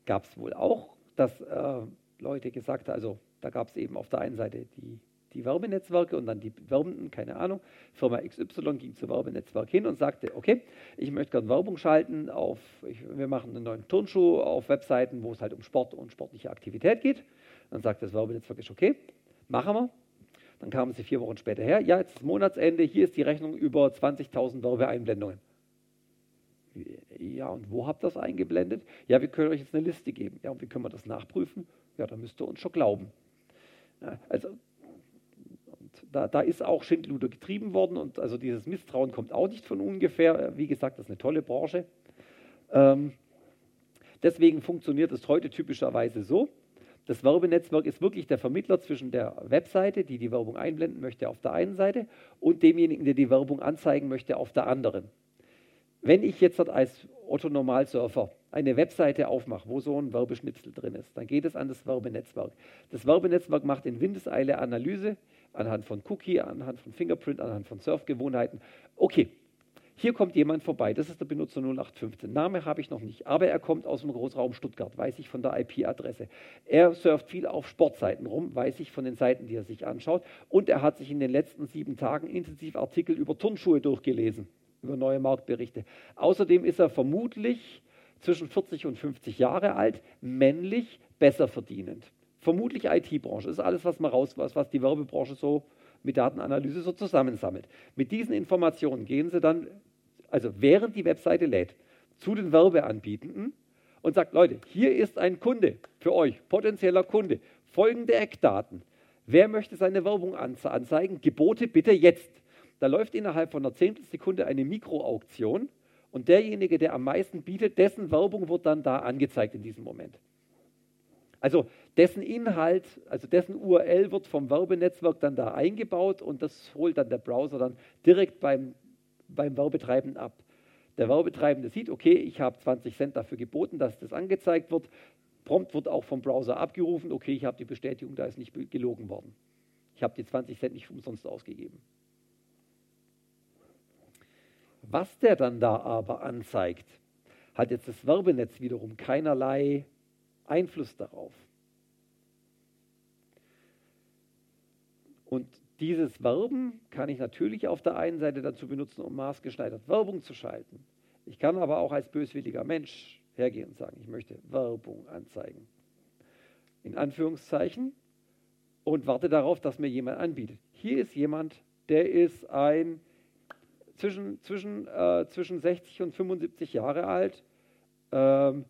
gab es wohl auch, dass äh, Leute gesagt haben, also da gab es eben auf der einen Seite die die Werbenetzwerke und dann die Werbenden, keine Ahnung. Firma XY ging zu Werbenetzwerk hin und sagte, okay, ich möchte gerne Werbung schalten auf, ich, wir machen einen neuen Turnschuh auf Webseiten, wo es halt um Sport und sportliche Aktivität geht. Dann sagt das Werbenetzwerk, ist okay, machen wir. Dann kamen sie vier Wochen später her, ja, jetzt ist Monatsende, hier ist die Rechnung über 20.000 Werbeeinblendungen. Ja, und wo habt ihr das eingeblendet? Ja, wir können euch jetzt eine Liste geben. Ja, und wie können wir das nachprüfen? Ja, da müsst ihr uns schon glauben. Also da, da, ist auch Schindluder getrieben worden und also dieses Misstrauen kommt auch nicht von ungefähr. Wie gesagt, das ist eine tolle Branche. Ähm, deswegen funktioniert es heute typischerweise so. Das Werbenetzwerk ist wirklich der Vermittler zwischen der Webseite, die die Werbung einblenden möchte, auf der einen Seite und demjenigen, der die Werbung anzeigen möchte, auf der anderen. Wenn ich jetzt als Otto Normalsurfer eine Webseite aufmache, wo so ein Werbeschnipsel drin ist, dann geht es an das Werbenetzwerk. Das Werbenetzwerk macht in Windeseile Analyse anhand von Cookie, anhand von Fingerprint, anhand von Surfgewohnheiten. Okay, hier kommt jemand vorbei, das ist der Benutzer 0815. Name habe ich noch nicht, aber er kommt aus dem Großraum Stuttgart, weiß ich von der IP-Adresse. Er surft viel auf Sportseiten rum, weiß ich von den Seiten, die er sich anschaut. Und er hat sich in den letzten sieben Tagen intensiv Artikel über Turnschuhe durchgelesen, über neue Marktberichte. Außerdem ist er vermutlich zwischen 40 und 50 Jahre alt, männlich, besser verdienend vermutlich IT-Branche. Das ist alles, was man raus, was, was die Werbebranche so mit Datenanalyse so zusammensammelt. Mit diesen Informationen gehen Sie dann, also während die Webseite lädt, zu den Werbeanbietenden und sagt, Leute, hier ist ein Kunde für euch, potenzieller Kunde. Folgende Eckdaten. Wer möchte seine Werbung anzeigen? Gebote bitte jetzt. Da läuft innerhalb von einer Zehntelsekunde eine Mikroauktion und derjenige, der am meisten bietet, dessen Werbung wird dann da angezeigt in diesem Moment. Also dessen Inhalt, also dessen URL wird vom Werbenetzwerk dann da eingebaut und das holt dann der Browser dann direkt beim, beim Werbetreibenden ab. Der Werbetreibende sieht, okay, ich habe 20 Cent dafür geboten, dass das angezeigt wird. Prompt wird auch vom Browser abgerufen, okay, ich habe die Bestätigung, da ist nicht gelogen worden. Ich habe die 20 Cent nicht umsonst ausgegeben. Was der dann da aber anzeigt, hat jetzt das Werbenetz wiederum keinerlei Einfluss darauf. Und dieses Werben kann ich natürlich auf der einen Seite dazu benutzen, um maßgeschneidert Werbung zu schalten. Ich kann aber auch als böswilliger Mensch hergehen und sagen, ich möchte Werbung anzeigen. In Anführungszeichen. Und warte darauf, dass mir jemand anbietet. Hier ist jemand, der ist ein zwischen, zwischen, äh, zwischen 60 und 75 Jahre alt, ähm,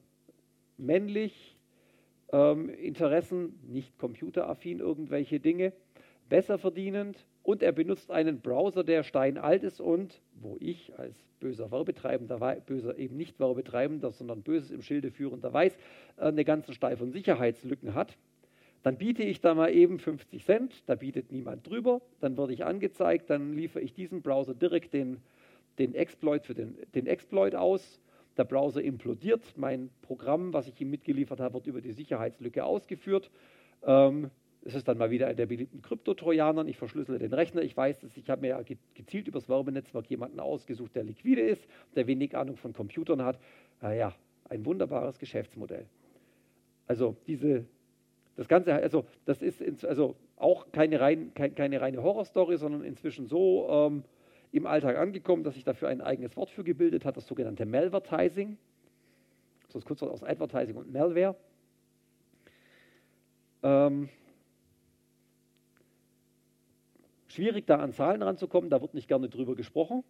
männlich, ähm, Interessen, nicht computeraffin, irgendwelche Dinge, besser verdienend und er benutzt einen Browser, der steinalt ist und wo ich als böser Werbetreibender, böser eben nicht Werbetreibender, sondern böses im Schilde führender weiß, äh, eine ganze Steil von Sicherheitslücken hat. Dann biete ich da mal eben 50 Cent, da bietet niemand drüber, dann werde ich angezeigt, dann liefere ich diesem Browser direkt den, den Exploit für den, den Exploit aus. Der Browser implodiert, mein Programm, was ich ihm mitgeliefert habe, wird über die Sicherheitslücke ausgeführt. Ähm, es ist dann mal wieder der beliebten Kryptotrojanern. Ich verschlüssele den Rechner. Ich weiß, dass ich habe mir ja gezielt übers Werbenetzwerk jemanden ausgesucht, der liquide ist, der wenig Ahnung von Computern hat. Naja, ein wunderbares Geschäftsmodell. Also diese, das Ganze, also das ist also auch keine, rein, kein, keine reine Horrorstory, sondern inzwischen so ähm, im Alltag angekommen, dass sich dafür ein eigenes Wort für gebildet hat, das sogenannte Malvertising. Das ist kurz aus Advertising und Malware. Ähm, schwierig, da an Zahlen ranzukommen, da wird nicht gerne drüber gesprochen.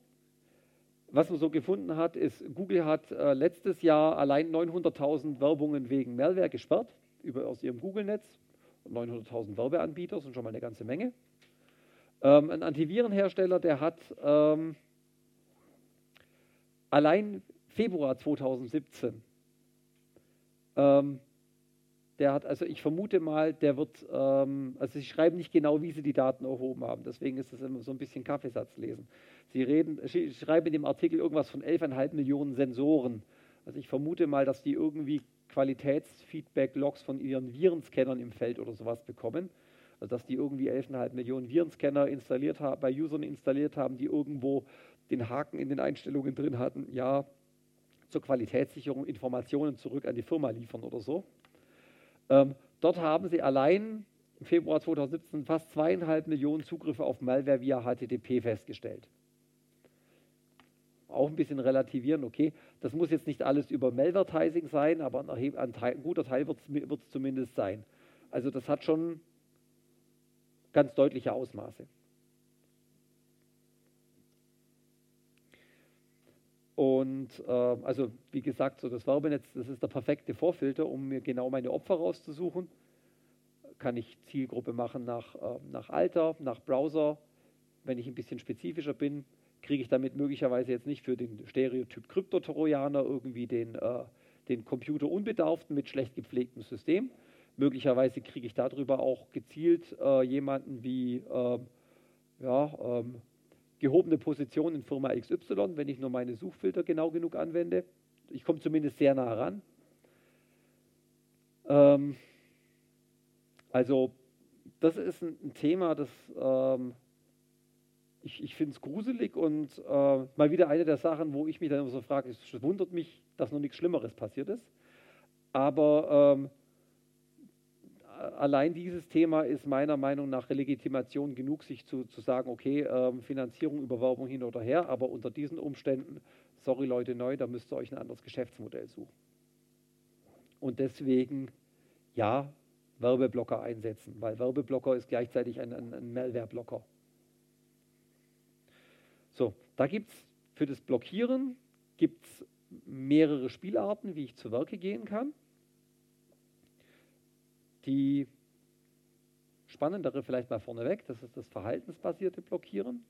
Was man so gefunden hat, ist, Google hat äh, letztes Jahr allein 900.000 Werbungen wegen Malware gesperrt, über, aus ihrem Google-Netz. 900.000 Werbeanbieter sind schon mal eine ganze Menge. Ähm, ein Antivirenhersteller, der hat ähm, allein Februar 2017 ähm, der hat, also ich vermute mal, der wird, ähm, also sie schreiben nicht genau, wie sie die Daten erhoben haben, deswegen ist das immer so ein bisschen Kaffeesatz lesen. Sie reden, schreiben in dem Artikel irgendwas von 11,5 Millionen Sensoren. Also ich vermute mal, dass die irgendwie Qualitätsfeedback-Logs von ihren Virenscannern im Feld oder sowas bekommen. Dass die irgendwie 11,5 Millionen Virenscanner installiert haben, bei Usern installiert haben, die irgendwo den Haken in den Einstellungen drin hatten, ja, zur Qualitätssicherung Informationen zurück an die Firma liefern oder so. Ähm, dort haben sie allein im Februar 2017 fast zweieinhalb Millionen Zugriffe auf Malware via HTTP festgestellt. Auch ein bisschen relativieren, okay, das muss jetzt nicht alles über Malvertising sein, aber ein, ein, Teil, ein guter Teil wird es zumindest sein. Also das hat schon ganz deutliche Ausmaße. Und äh, also wie gesagt, so das Werbenetz, das ist der perfekte Vorfilter, um mir genau meine Opfer rauszusuchen. Kann ich Zielgruppe machen nach, äh, nach Alter, nach Browser. Wenn ich ein bisschen spezifischer bin, kriege ich damit möglicherweise jetzt nicht für den Stereotyp Kryptotrojaner irgendwie den, äh, den Computer unbedarften mit schlecht gepflegtem System. Möglicherweise kriege ich darüber auch gezielt äh, jemanden wie ähm, ja, ähm, gehobene Position in Firma XY, wenn ich nur meine Suchfilter genau genug anwende. Ich komme zumindest sehr nah ran. Ähm, also das ist ein, ein Thema, das ähm, ich, ich finde es gruselig und äh, mal wieder eine der Sachen, wo ich mich dann immer so frage, es wundert mich, dass noch nichts Schlimmeres passiert ist. Aber ähm, allein dieses Thema ist meiner Meinung nach Legitimation genug, sich zu, zu sagen, okay, ähm, Finanzierung über Werbung hin oder her, aber unter diesen Umständen, sorry Leute neu, da müsst ihr euch ein anderes Geschäftsmodell suchen. Und deswegen, ja, Werbeblocker einsetzen, weil Werbeblocker ist gleichzeitig ein, ein, ein Malware-Blocker. So, da gibt es für das Blockieren gibt's mehrere Spielarten, wie ich zu Werke gehen kann. Die spannendere vielleicht mal vorneweg, das ist das verhaltensbasierte Blockieren.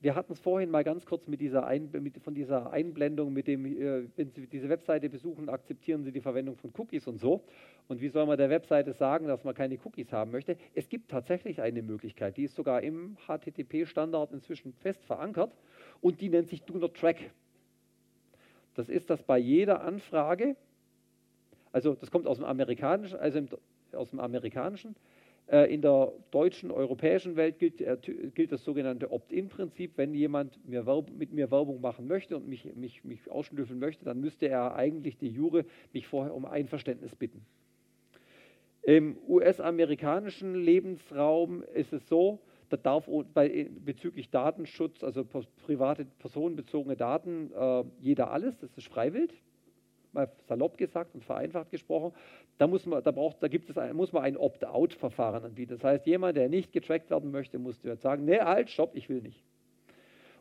Wir hatten es vorhin mal ganz kurz mit dieser, Ein mit, von dieser Einblendung, mit dem, äh, wenn Sie diese Webseite besuchen, akzeptieren Sie die Verwendung von Cookies und so. Und wie soll man der Webseite sagen, dass man keine Cookies haben möchte? Es gibt tatsächlich eine Möglichkeit, die ist sogar im HTTP-Standard inzwischen fest verankert und die nennt sich Do Not Track. Das ist, dass bei jeder Anfrage, also das kommt aus dem amerikanischen, also im, aus dem amerikanischen, äh, in der deutschen, europäischen Welt gilt, äh, gilt das sogenannte Opt-in-Prinzip. Wenn jemand mir mit mir Werbung machen möchte und mich, mich, mich ausschnüffeln möchte, dann müsste er eigentlich die Jure mich vorher um Einverständnis bitten. Im US-amerikanischen Lebensraum ist es so, da darf bei, bezüglich Datenschutz, also private, personenbezogene Daten, äh, jeder alles, das ist freiwillig mal salopp gesagt und vereinfacht gesprochen, da, muss man, da, braucht, da gibt es ein, muss man ein Opt-out-Verfahren anbieten. Das heißt, jemand, der nicht getrackt werden möchte, muss jetzt sagen, nee, halt, stopp, ich will nicht.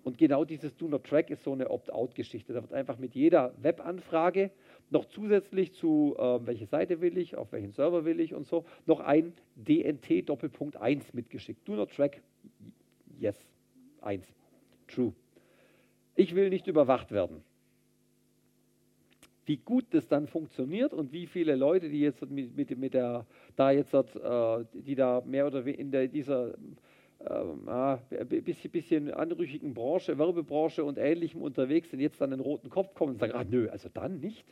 Und genau dieses Do Not Track ist so eine Opt-out-Geschichte. Da wird einfach mit jeder Webanfrage noch zusätzlich zu, äh, welche Seite will ich, auf welchen Server will ich und so, noch ein DNT Doppelpunkt 1 mitgeschickt. Do Not Track, yes, 1, true. Ich will nicht überwacht werden wie gut das dann funktioniert und wie viele Leute, die jetzt mit, mit, mit der, da jetzt, äh, die da mehr oder weniger in der, dieser äh, bisschen, bisschen anrüchigen Branche, Werbebranche und Ähnlichem unterwegs sind, jetzt dann den roten Kopf kommen und sagen, ah nö, also dann nicht.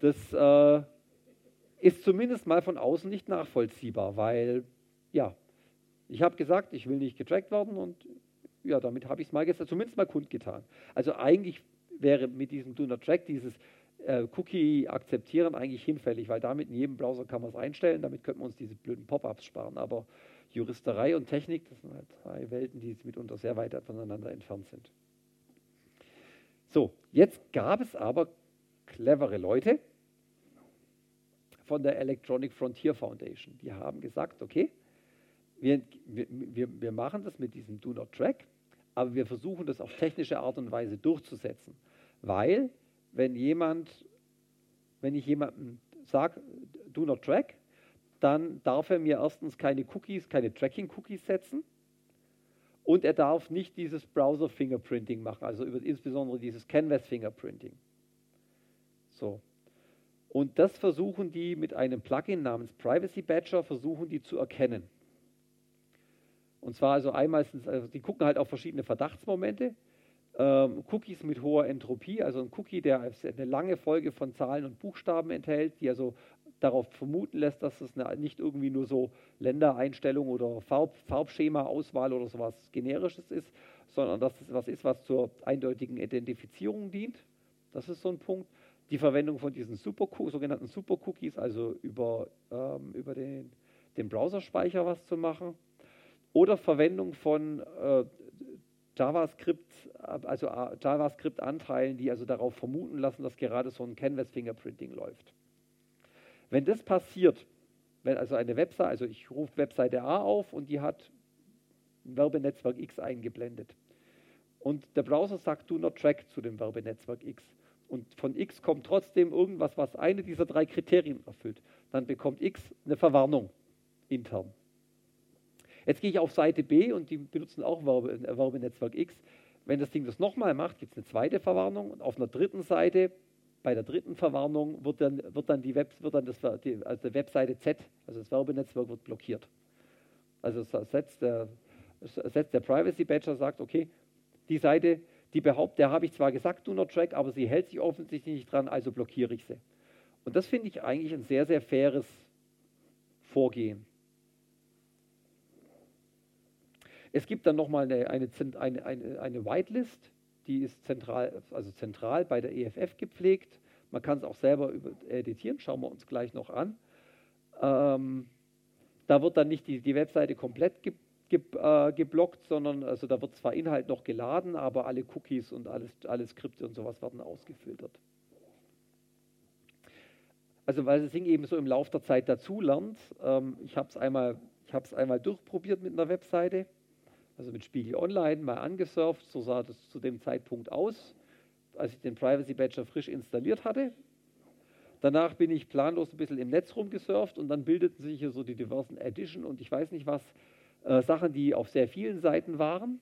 Das äh, ist zumindest mal von außen nicht nachvollziehbar, weil, ja, ich habe gesagt, ich will nicht getrackt werden und ja, damit habe ich es mal gesagt, zumindest mal kundgetan. Also eigentlich wäre mit diesem Do Not Track dieses äh, Cookie akzeptieren eigentlich hinfällig, weil damit in jedem Browser kann man es einstellen, damit könnten wir uns diese blöden Pop-ups sparen. Aber Juristerei und Technik, das sind halt zwei Welten, die mitunter sehr weit voneinander entfernt sind. So, jetzt gab es aber clevere Leute von der Electronic Frontier Foundation. Die haben gesagt, okay, wir, wir, wir machen das mit diesem Do Not Track, aber wir versuchen das auf technische Art und Weise durchzusetzen, weil wenn jemand, wenn ich jemandem sage, do not track, dann darf er mir erstens keine Cookies, keine Tracking-Cookies setzen und er darf nicht dieses Browser-Fingerprinting machen, also über, insbesondere dieses Canvas-Fingerprinting. So. Und das versuchen die mit einem Plugin namens Privacy Badger, versuchen die zu erkennen. Und zwar also einmal, also die gucken halt auf verschiedene Verdachtsmomente ähm, Cookies mit hoher Entropie, also ein Cookie, der eine lange Folge von Zahlen und Buchstaben enthält, die also darauf vermuten lässt, dass es eine, nicht irgendwie nur so Ländereinstellung oder Farb, Farbschema-Auswahl oder sowas Generisches ist, sondern dass es was ist, was zur eindeutigen Identifizierung dient. Das ist so ein Punkt. Die Verwendung von diesen Super sogenannten Super-Cookies, also über, ähm, über den, den Browserspeicher was zu machen. Oder Verwendung von äh, JavaScript, also äh, JavaScript-Anteilen, die also darauf vermuten lassen, dass gerade so ein Canvas-Fingerprinting läuft. Wenn das passiert, wenn also eine Webseite, also ich rufe Webseite A auf und die hat ein Werbenetzwerk X eingeblendet. Und der Browser sagt do not track zu dem Werbenetzwerk X. Und von X kommt trotzdem irgendwas, was eine dieser drei Kriterien erfüllt. Dann bekommt X eine Verwarnung intern. Jetzt gehe ich auf Seite B und die benutzen auch Werbe, Werbenetzwerk X. Wenn das Ding das nochmal macht, gibt es eine zweite Verwarnung und auf einer dritten Seite, bei der dritten Verwarnung, wird dann, wird dann, die, Web, wird dann das, die, also die Webseite Z, also das Werbenetzwerk, wird blockiert. Also setzt der, setzt der Privacy Badger, sagt, okay, die Seite, die behauptet, der habe ich zwar gesagt, do not track, aber sie hält sich offensichtlich nicht dran, also blockiere ich sie. Und das finde ich eigentlich ein sehr, sehr faires Vorgehen. Es gibt dann nochmal eine, eine, eine, eine, Whitelist, die ist zentral, also zentral bei der EFF gepflegt. Man kann es auch selber editieren, schauen wir uns gleich noch an. Ähm, da wird dann nicht die, die Webseite komplett ge, ge, äh, geblockt, sondern also da wird zwar Inhalt noch geladen, aber alle Cookies und alles, alle Skripte und sowas werden ausgefiltert. Also weil das Ding eben so im Laufe der Zeit dazulernt. Ähm, ich habe es einmal, einmal durchprobiert mit einer Webseite also mit Spiegel Online, mal angesurft. So sah das zu dem Zeitpunkt aus, als ich den Privacy Badger frisch installiert hatte. Danach bin ich planlos ein bisschen im Netz rumgesurft und dann bildeten sich hier so die diversen Edition und ich weiß nicht was, äh, Sachen, die auf sehr vielen Seiten waren.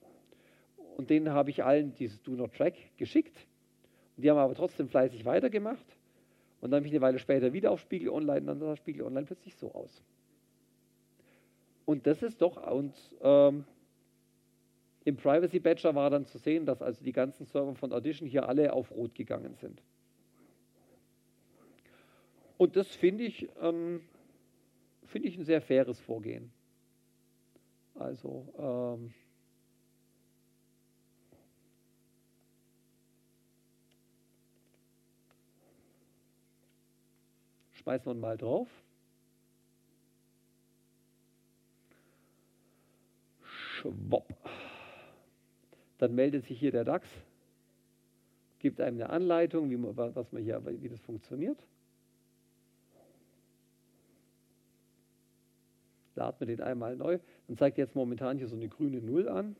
Und denen habe ich allen dieses Do Not Track geschickt. Und die haben aber trotzdem fleißig weitergemacht. Und dann bin ich eine Weile später wieder auf Spiegel Online und dann sah Spiegel Online plötzlich so aus. Und das ist doch, und ähm, Im Privacy Badger war dann zu sehen, dass also die ganzen Server von Audition hier alle auf Rot gegangen sind. Und das finde ich, ähm, find ich ein sehr faires Vorgehen. Also ähm, schmeißen wir mal drauf. Schwupp. Dann meldet sich hier der DAX, gibt einem eine Anleitung, wie, man, was man hier, wie das funktioniert. Laden wir den einmal neu. Dann zeigt jetzt momentan hier so eine grüne Null an.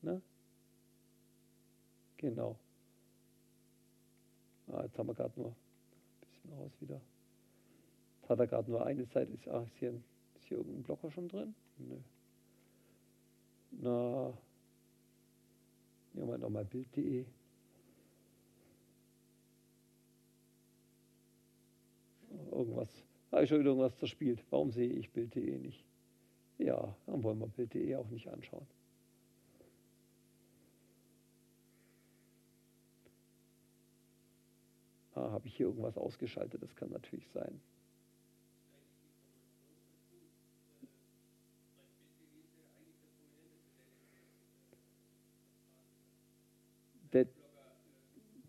Ne? Genau. Ah, jetzt haben wir gerade nur ein bisschen raus wieder. Jetzt hat er gerade nur eine Seite. Ist, ach, ist, hier, ist hier irgendein Blocker schon drin? Nö. Na, nehmen wir nochmal Bild.de. Irgendwas, habe ich schon wieder irgendwas zerspielt. Warum sehe ich Bild.de nicht? Ja, dann wollen wir Bild.de auch nicht anschauen. Ah, habe ich hier irgendwas ausgeschaltet? Das kann natürlich sein.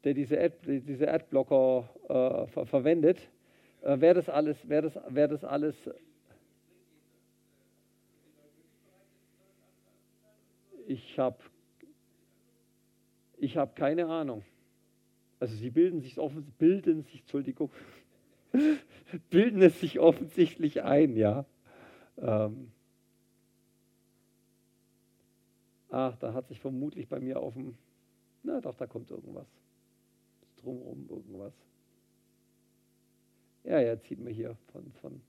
Der diese, Ad, diese Adblocker äh, ver verwendet, äh, wer das alles, wer das, wer das alles ich habe ich hab keine Ahnung. Also sie bilden sich offen, bilden sich, Entschuldigung, bilden es sich offensichtlich ein, ja. Ähm, ach, da hat sich vermutlich bei mir auf dem, na doch, da kommt irgendwas. Drumherum irgendwas. Ja, ja, zieht man hier von, von,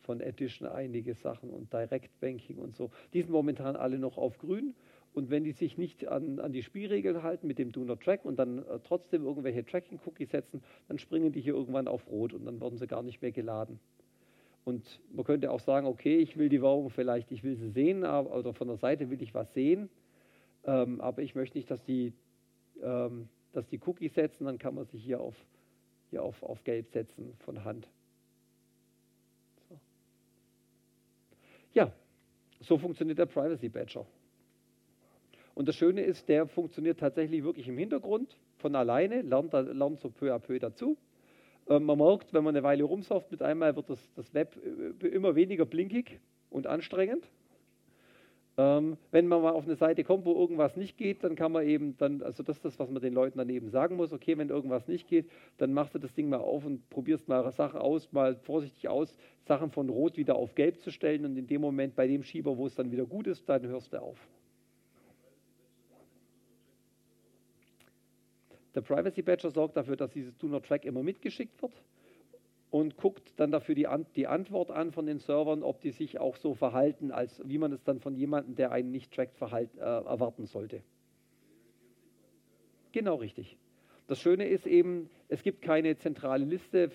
von Edition einige Sachen und Direct Banking und so. Die sind momentan alle noch auf grün und wenn die sich nicht an, an die Spielregeln halten mit dem Do Not Track und dann äh, trotzdem irgendwelche Tracking-Cookies setzen, dann springen die hier irgendwann auf Rot und dann werden sie gar nicht mehr geladen. Und man könnte auch sagen, okay, ich will die Werbung vielleicht, ich will sie sehen, aber, oder von der Seite will ich was sehen, ähm, aber ich möchte nicht, dass die, ähm, dass die Cookies setzen, dann kann man sich hier auf, hier auf, auf Gelb setzen von Hand. So. Ja, so funktioniert der Privacy Badger. Und das Schöne ist, der funktioniert tatsächlich wirklich im Hintergrund von alleine, lernt, lernt so peu à peu dazu. Ähm, man merkt, wenn man eine Weile rumsurft, mit einmal wird das, das Web äh, immer weniger blinkig und anstrengend. Ähm, wenn man mal auf eine Seite kommt, wo irgendwas nicht geht, dann kann man eben dann, also das ist das, was man den Leuten dann eben sagen muss, okay, wenn irgendwas nicht geht, dann machst du das Ding mal auf und probierst mal Sachen aus, mal vorsichtig aus, Sachen von Rot wieder auf Gelb zu stellen und in dem Moment bei dem Schieber, wo es dann wieder gut ist, dann hörst du auf. Der Privacy Badger sorgt dafür, dass dieses Do Not Track immer mitgeschickt wird und guckt dann dafür die, An die, Antwort an von den Servern, ob die sich auch so verhalten, als wie man es dann von jemandem, der einen nicht trackt, verhalt, äh, erwarten sollte. Genau richtig. Das Schöne ist eben, es gibt keine zentrale Liste,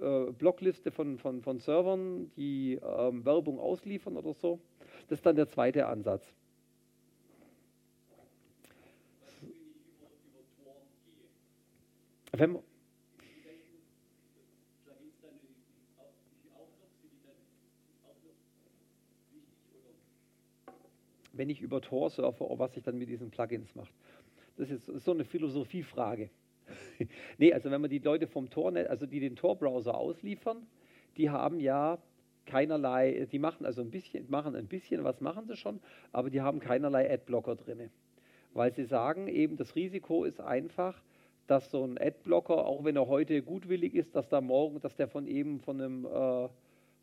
äh, Blockliste von, von, von Servern, die äh, Werbung ausliefern oder so. Das ist dann der zweite Ansatz. Wenn, wenn ich über Tor surfe, was ich dann mit diesen Plugins mache. Das ist so eine Philosophiefrage. nee, also wenn man die Leute vom Tor, also die den Tor-Browser ausliefern, die haben ja keinerlei, die machen also ein bisschen, machen ein bisschen, was machen sie schon, aber die haben keinerlei Adblocker drin. Weil sie sagen, eben das Risiko ist einfach, dass so ein Adblocker, auch wenn er heute gutwillig ist, dass da morgen, dass der von eben von einem, äh,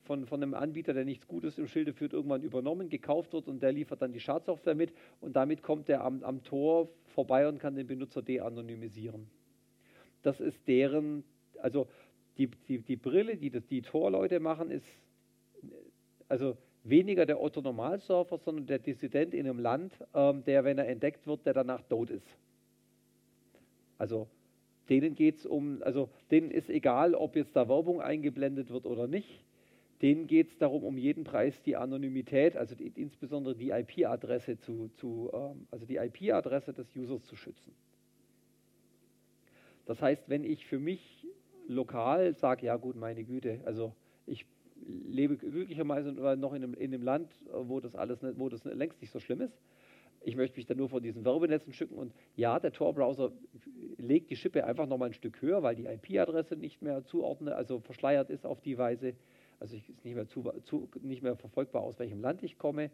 von, von einem Anbieter, der nichts Gutes im Schilde führt, irgendwann übernommen, gekauft wird und der liefert dann die Schadsoftware mit und damit kommt der am, am Tor vorbei und kann den Benutzer de-anonymisieren. Das ist deren, also die, die, die Brille, die das, die Tor-Leute machen, ist also weniger der Otto-Normalsurfer, sondern der Dissident in einem Land, ähm, der, wenn er entdeckt wird, der danach tot ist. Also denen geht es um, also denen ist egal, ob jetzt da Werbung eingeblendet wird oder nicht. Denen geht es darum, um jeden Preis die Anonymität, also die, insbesondere die IP-Adresse zu, zu ähm, also die IP-Adresse des Users zu schützen. Das heißt, wenn ich für mich lokal sage, ja gut, meine Güte, also ich lebe glücklicherweise noch in einem, in einem Land, wo das alles, nicht, wo das längst nicht so schlimm ist. Ich möchte mich dann nur von diesen Werbenetzen schücken und ja, der Tor-Browser legt die Schippe einfach nochmal ein Stück höher, weil die IP-Adresse nicht mehr zuordnet, also verschleiert ist auf die Weise. Also es ist nicht mehr, zu, zu, nicht mehr verfolgbar, aus welchem Land ich komme.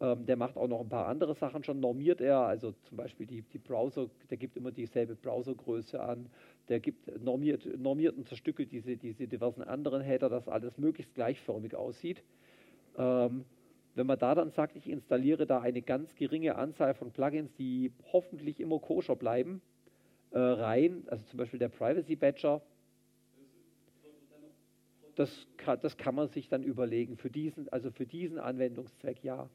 Ähm, der macht auch noch ein paar andere Sachen schon, normiert er, also zum Beispiel die, die Browser, der gibt immer dieselbe Browsergröße an, der gibt normiert, normiert und zerstückelt diese, diese diversen anderen Header, dass alles möglichst gleichförmig aussieht. Ähm, wenn man da dann sagt, ich installiere da eine ganz geringe Anzahl von Plugins, die hoffentlich immer koscher bleiben, äh, rein, also zum Beispiel der Privacy Badger, das kann, das kann man sich dann überlegen. Für diesen, also für diesen Anwendungszweck ja.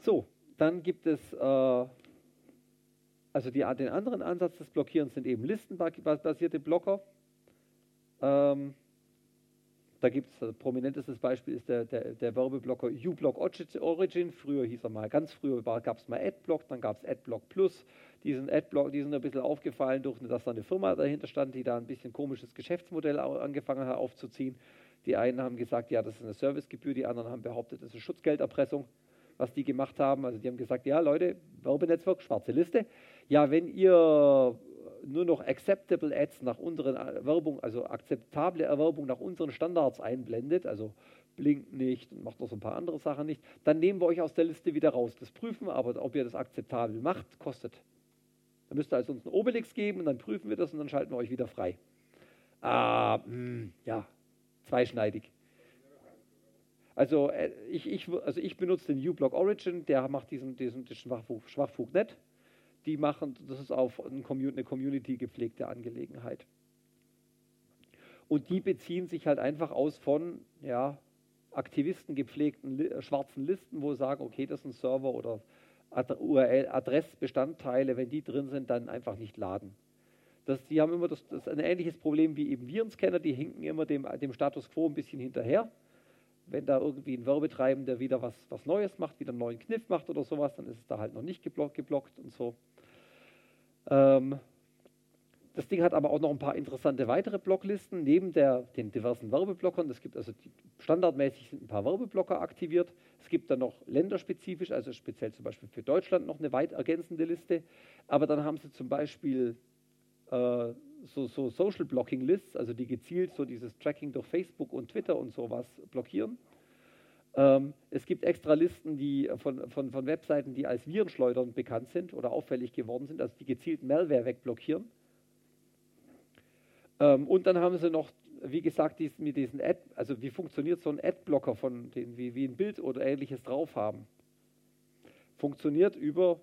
So, dann gibt es äh, also die, den anderen Ansatz des Blockierens sind eben listenbasierte Blocker. Ähm, da gibt es, ein prominentestes Beispiel ist der, der, der Werbeblocker uBlock Origin. Früher hieß er mal, ganz früher gab es mal AdBlock, dann gab es AdBlock Plus. Die sind, AdBlock, die sind ein bisschen aufgefallen, durch, dass da eine Firma dahinter stand, die da ein bisschen komisches Geschäftsmodell angefangen hat aufzuziehen. Die einen haben gesagt, ja, das ist eine Servicegebühr, die anderen haben behauptet, das ist Schutzgelderpressung was die gemacht haben. Also die haben gesagt, ja Leute, Werbenetzwerk, schwarze Liste. Ja, wenn ihr nur noch acceptable Ads nach unseren Werbung, also akzeptable Erwerbung nach unseren Standards einblendet, also blinkt nicht und macht noch so ein paar andere Sachen nicht, dann nehmen wir euch aus der Liste wieder raus. Das prüfen wir, aber ob ihr das akzeptabel macht, kostet. Dann müsst ihr also uns einen Obelix geben und dann prüfen wir das und dann schalten wir euch wieder frei. Ah, mh, hm, ja, zweischneidig. Also, äh, ich, ich, also ich benutze den uBlock Origin, der macht diesen, diesen, diesen Schwachfug, Schwachfug nicht. Die machen, das ist auf eine Community gepflegte Angelegenheit. Und die beziehen sich halt einfach aus von ja, Aktivisten gepflegten li schwarzen Listen, wo sie sagen, okay, das ist ein Server oder URL-Adressbestandteile, wenn die drin sind, dann einfach nicht laden. Das, die haben immer das, das ein ähnliches Problem wie eben Virenscanner, die hinken immer dem, dem Status quo ein bisschen hinterher wenn da irgendwie ein Werbetreibender wieder was, was Neues macht, wieder einen neuen Kniff macht oder sowas, dann ist es da halt noch nicht geblockt, geblockt und so. Ähm, das Ding hat aber auch noch ein paar interessante weitere Blocklisten, neben der, den diversen Werbeblockern. Es gibt also die, standardmäßig sind ein paar Werbeblocker aktiviert. Es gibt dann noch länderspezifisch, also speziell zum Beispiel für Deutschland noch eine weit ergänzende Liste. Aber dann haben sie zum Beispiel äh, so, so Social Blocking Lists, also die gezielt so dieses Tracking durch Facebook und Twitter und sowas blockieren. Ähm, es gibt extra Listen die von, von, von Webseiten, die als Virenschleudern bekannt sind oder auffällig geworden sind, also die gezielt Malware wegblockieren. Ähm, und dann haben sie noch, wie gesagt, dies, mit diesen Ad, also wie funktioniert so ein Adblocker von denen, wie, wie ein Bild oder ähnliches drauf haben. Funktioniert über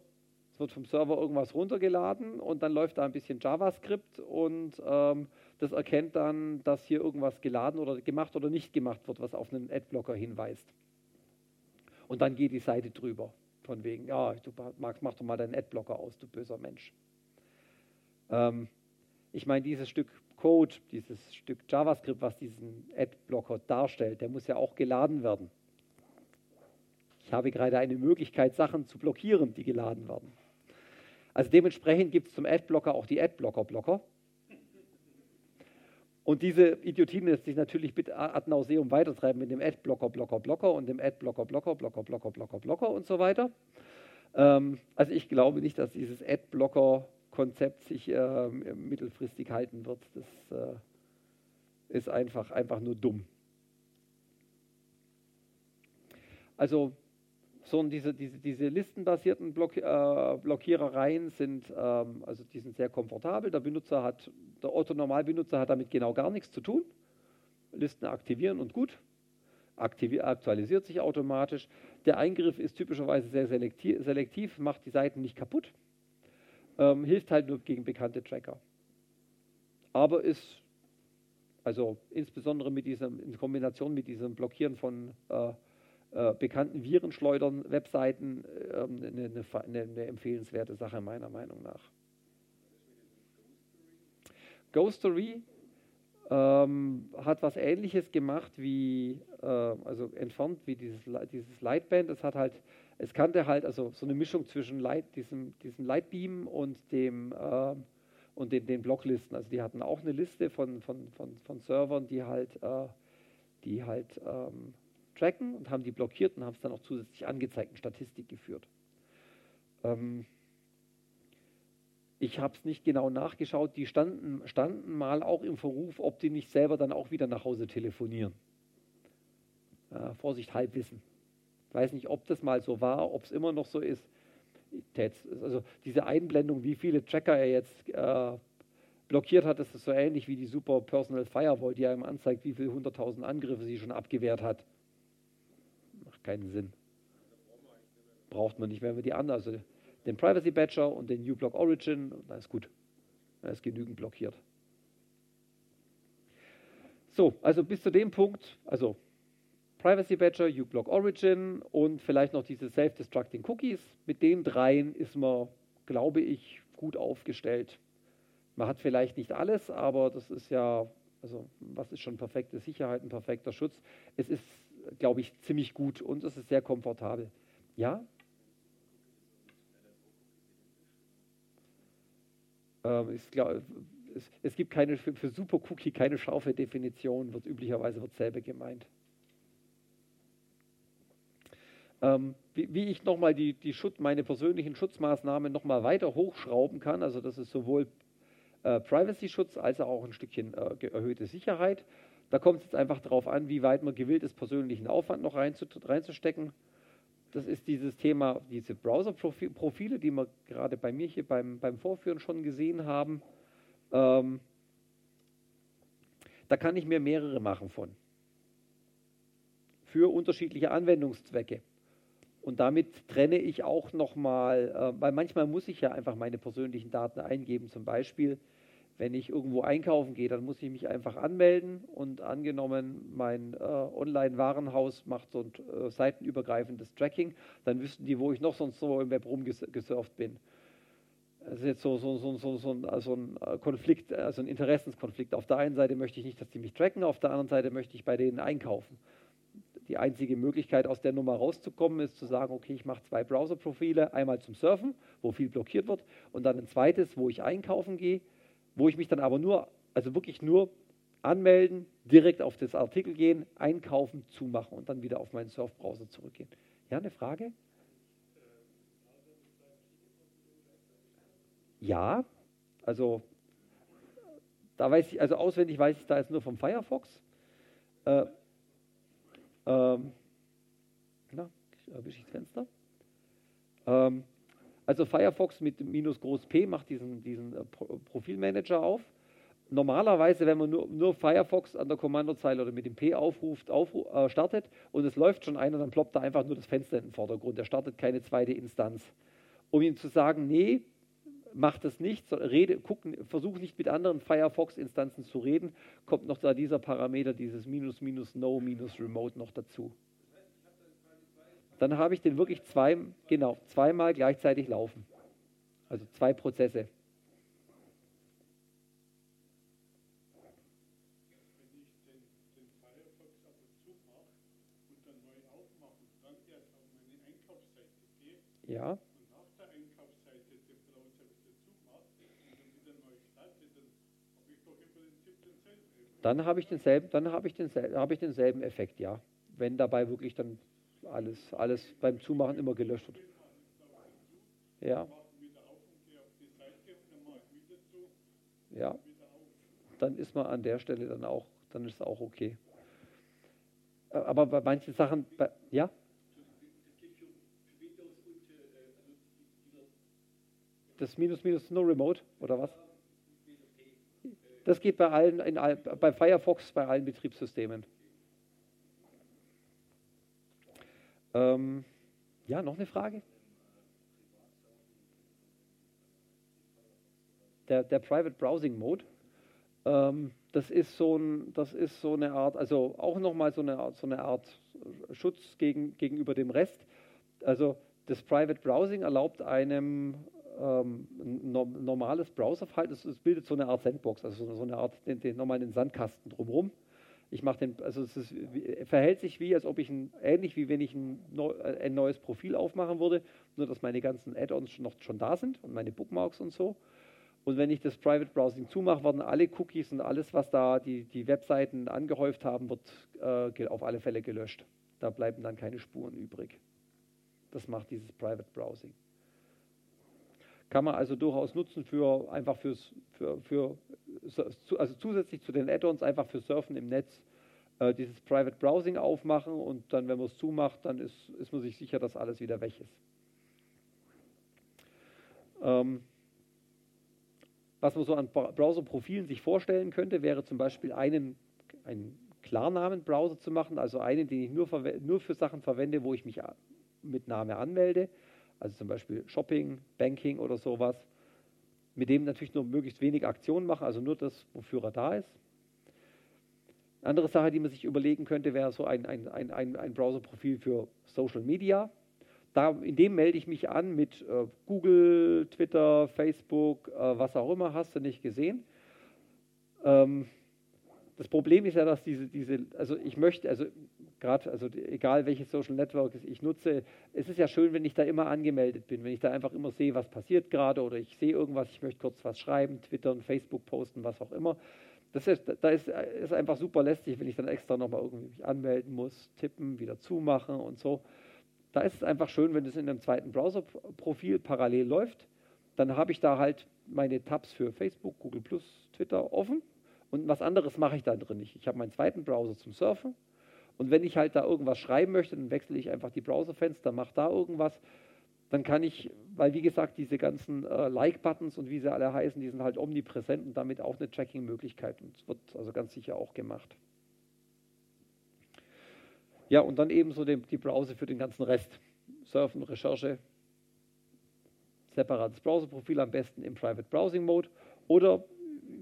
wird vom Server irgendwas runtergeladen und dann läuft da ein bisschen JavaScript und ähm, das erkennt dann, dass hier irgendwas geladen oder gemacht oder nicht gemacht wird, was auf einen Adblocker hinweist. Und dann geht die Seite drüber. Von wegen, ja, du Max, mach doch mal deinen Adblocker aus, du böser Mensch. Ähm, ich meine, dieses Stück Code, dieses Stück JavaScript, was diesen Adblocker darstellt, der muss ja auch geladen werden. Ich habe gerade eine Möglichkeit, Sachen zu blockieren, die geladen werden. Also dementsprechend gibt es zum Adblocker auch die Adblocker-Blocker. Und diese Idiotien lässt sich natürlich mit ad nauseum weitertreiben mit dem Adblocker, Blocker, Blocker und dem Adblocker, Blocker, Blocker, Blocker, Blocker, Blocker und so weiter. Ähm, also ich glaube nicht, dass dieses Adblocker-Konzept sich äh, mittelfristig halten wird. Das äh, ist einfach, einfach nur dumm. Also sondern diese, diese, diese listenbasierten Block, äh, Blockierereien sind, ähm, also die sind sehr komfortabel. Der Benutzer hat, der Otto-Normalbenutzer hat damit genau gar nichts zu tun. Listen aktivieren und gut. Aktivier, aktualisiert sich automatisch. Der Eingriff ist typischerweise sehr selektiv, selektiv macht die Seiten nicht kaputt. Ähm, hilft halt nur gegen bekannte Tracker. Aber ist, also insbesondere mit diesem, in Kombination mit diesem Blockieren von äh, äh, bekannten Virenschleudern, Webseiten äh, eine, eine, eine, empfehlenswerte Sache meiner Meinung nach. Ghostery, ähm, hat was Ähnliches gemacht wie, äh, also entfernt wie dieses, dieses Lightband. Es hat halt, es kannte halt also so eine Mischung zwischen Light, diesem, diesem Lightbeam und dem äh, und den, den Blocklisten. Also die hatten auch eine Liste von, von, von, von Servern, die halt, äh, die halt ähm, tracken und haben die blockiert und haben es dann auch zusätzlich angezeigt, in Statistik geführt. Ähm, ich habe es nicht genau nachgeschaut, die standen, standen mal auch im Verruf, ob die nicht selber dann auch wieder nach Hause telefonieren. Äh, Vorsicht, Halbwissen. Ich weiß nicht, ob das mal so war, ob es immer noch so ist. Also diese Einblendung, wie viele Tracker er jetzt äh, blockiert hat, das ist so ähnlich wie die Super Personal Firewall, die einem anzeigt, wie viele 100.000 Angriffe sie schon abgewehrt hat. Macht keinen Sinn. Braucht man nicht, wir die anderen, also den Privacy Badger und den uBlock Origin, da ist gut. Da ist genügend blockiert. So, also bis zu dem Punkt, also Privacy Badger, uBlock Origin und vielleicht noch diese Self-Destructing Cookies. Mit den dreien ist man, glaube ich, gut aufgestellt. Man hat vielleicht nicht alles, aber das ist ja, also was ist schon perfekte Sicherheit, ein perfekter Schutz? Es ist, glaube ich, ziemlich gut und es ist sehr komfortabel. Ja? Ähm, ich glaub, es, es, gibt keine, für, für Super Cookie keine scharfe Definition, wird üblicherweise wird selber gemeint. Ähm, wie, wie, ich nochmal die, die Schutz, meine persönlichen Schutzmaßnahmen nochmal weiter hochschrauben kann, also das ist sowohl äh, Privacy-Schutz als auch ein Stückchen äh, erhöhte Sicherheit. Da kommt es jetzt einfach darauf an, wie weit man gewillt ist, persönlichen Aufwand noch reinzustecken das ist dieses Thema, diese Browser-Profile, die wir gerade bei mir hier beim, beim Vorführen schon gesehen haben. Ähm, da kann ich mir mehrere machen von. Für unterschiedliche Anwendungszwecke. Und damit trenne ich auch nochmal, äh, weil manchmal muss ich ja einfach meine persönlichen Daten eingeben. Zum Beispiel, wenn ich irgendwo einkaufen gehe, dann muss ich mich einfach anmelden und angenommen, mein äh, Online-Warenhaus macht so ein äh, seitenübergreifendes Tracking, dann wüssten die, wo ich noch sonst so im Web rumgesurft bin. Das ist jetzt so, so, so, so, so ein, also ein äh, Konflikt, also ein Interessenskonflikt. Auf der einen Seite möchte ich nicht, dass die mich tracken, auf der anderen Seite möchte ich bei denen einkaufen. Die einzige Möglichkeit, aus der Nummer rauszukommen, ist zu sagen, okay, ich mache zwei Browser-Profile, einmal zum Surfen, wo viel blockiert wird, und dann ein zweites, wo ich einkaufen gehe wo ich mich dann aber nur, also wirklich nur anmelden, direkt auf das Artikel gehen, einkaufen, zumachen und dann wieder auf meinen Surfbrowser zurückgehen. Ja, eine Frage? Ja, also da weiß ich, also auswendig weiß ich da jetzt nur vom Firefox. Äh, ähm, na, erwische ich das Fenster. Ähm, also Firefox mit minus groß P macht diesen, diesen äh, Profilmanager auf. Normalerweise, wenn man nur, nur, Firefox an der Kommandozeile oder mit dem P aufruft, aufru äh, startet und es läuft schon einer, dann ploppt da einfach nur das Fenster in den Vordergrund. Er startet keine zweite Instanz. Um ihm zu sagen, nee, mach das nicht, rede, guck, versuch nicht mit anderen Firefox-Instanzen zu reden, kommt noch da dieser Parameter, dieses minus minus no minus remote noch dazu dann habe ich den wirklich zwei, genau, zweimal gleichzeitig laufen. Also zwei Prozesse. Ja. Dann habe ich denselben, dann habe ich denselben, habe ich denselben Effekt, ja. Wenn dabei wirklich dann alles, alles beim Zumachen immer gelöscht wird. Ja. Ja. Dann ist man an der Stelle dann auch, dann ist es auch okay. Aber bei manchen Sachen, bei, ja? Das Minus Minus No Remote oder was? Das geht bei allen, in, bei Firefox bei allen Betriebssystemen. Ähm, ja, noch eine Frage? Der, der Private Browsing Mode, ähm, das, ist so ein, das ist so eine Art, also auch nochmal so eine Art, so eine Art Schutz gegen, gegenüber dem Rest. Also das Private Browsing erlaubt einem ähm, ein normales Browserverhalten, es, bildet so eine Art Sandbox, also so eine Art, den, den, nochmal einen Sandkasten drumherum. Ich mache den, also es ist, verhält sich wie, als ob ich ein, ähnlich wie wenn ich ein, ein neues Profil aufmachen würde, nur dass meine ganzen Add-ons noch schon da sind und meine Bookmarks und so. Und wenn ich das Private Browsing zumache, werden alle Cookies und alles, was da die, die Webseiten angehäuft haben, wird äh, auf alle Fälle gelöscht. Da bleiben dann keine Spuren übrig. Das macht dieses Private Browsing. Kann man also durchaus nutzen für einfach fürs, für, für also zusätzlich zu den Add-ons einfach für Surfen im Netz äh, dieses Private Browsing aufmachen und dann, wenn man es zumacht, dann ist, ist man sich sicher, dass alles wieder weg ist. Ähm, was man so an Browser-Profilen sich vorstellen könnte, wäre zum Beispiel einen, einen Klarnamen-Browser zu machen, also einen, den ich nur, nur für Sachen verwende, wo ich mich mit Name anmelde, also zum Beispiel Shopping, Banking oder sowas, mit dem natürlich nur möglichst wenig Aktionen machen, also nur das, wofür er da ist. Eine andere Sache, die man sich überlegen könnte, wäre so ein, ein, ein, ein Browser-Profil für Social Media. Da, in dem melde ich mich an mit äh, Google, Twitter, Facebook, äh, was auch immer, hast du nicht gesehen. Ähm, das Problem ist ja, dass diese, diese, also ich möchte, also gerade, also egal welches Social Network ich nutze, es ist ja schön, wenn ich da immer angemeldet bin, wenn ich da einfach immer sehe, was passiert gerade oder ich sehe irgendwas, ich möchte kurz was schreiben, twittern, Facebook posten, was auch immer. Das ist, da ist, ist einfach super lästig, wenn ich dann extra nochmal irgendwie mich anmelden muss, tippen, wieder zumachen und so. Da ist es einfach schön, wenn es in einem zweiten Browser-Profil parallel läuft. Dann habe ich da halt meine Tabs für Facebook, Google Twitter offen und was anderes mache ich da drin nicht. Ich habe meinen zweiten Browser zum Surfen und wenn ich halt da irgendwas schreiben möchte, dann wechsle ich einfach die Browserfenster, mache da irgendwas. Dann kann ich, weil wie gesagt, diese ganzen äh, Like-Buttons und wie sie alle heißen, die sind halt omnipräsent und damit auch eine Tracking-Möglichkeit und wird also ganz sicher auch gemacht. Ja, und dann ebenso die, die Browser für den ganzen Rest. Surfen, Recherche, separates Browserprofil, am besten im Private Browsing Mode. Oder,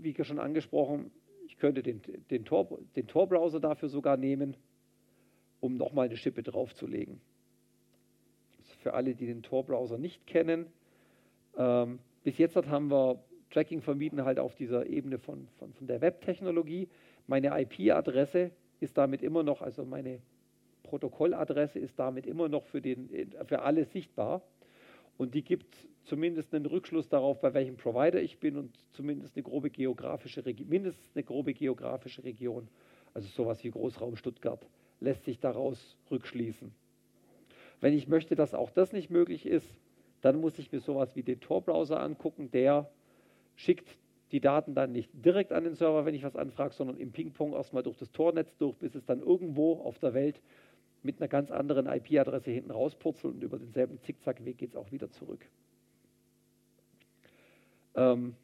wie schon angesprochen, ich könnte den, den, Tor, den Tor-Browser dafür sogar nehmen, um nochmal eine Schippe draufzulegen. Für alle, die den Tor-Browser nicht kennen, ähm, bis jetzt haben wir Tracking vermieden halt auf dieser Ebene von, von, von der Web-Technologie. Meine IP-Adresse ist damit immer noch, also meine Protokolladresse ist damit immer noch für, den, für alle sichtbar. Und die gibt zumindest einen Rückschluss darauf, bei welchem Provider ich bin und zumindest eine grobe geografische Region, mindestens eine grobe geografische Region, also sowas wie Großraum Stuttgart, lässt sich daraus rückschließen. Wenn ich möchte, dass auch das nicht möglich ist, dann muss ich mir sowas wie den Tor-Browser angucken, der schickt die Daten dann nicht direkt an den Server, wenn ich was anfrage, sondern im Ping-Pong erstmal durch das Tornetz durch, bis es dann irgendwo auf der Welt mit einer ganz anderen IP-Adresse hinten rauspurzelt und über denselben Zickzackweg geht es auch wieder zurück. Ähm,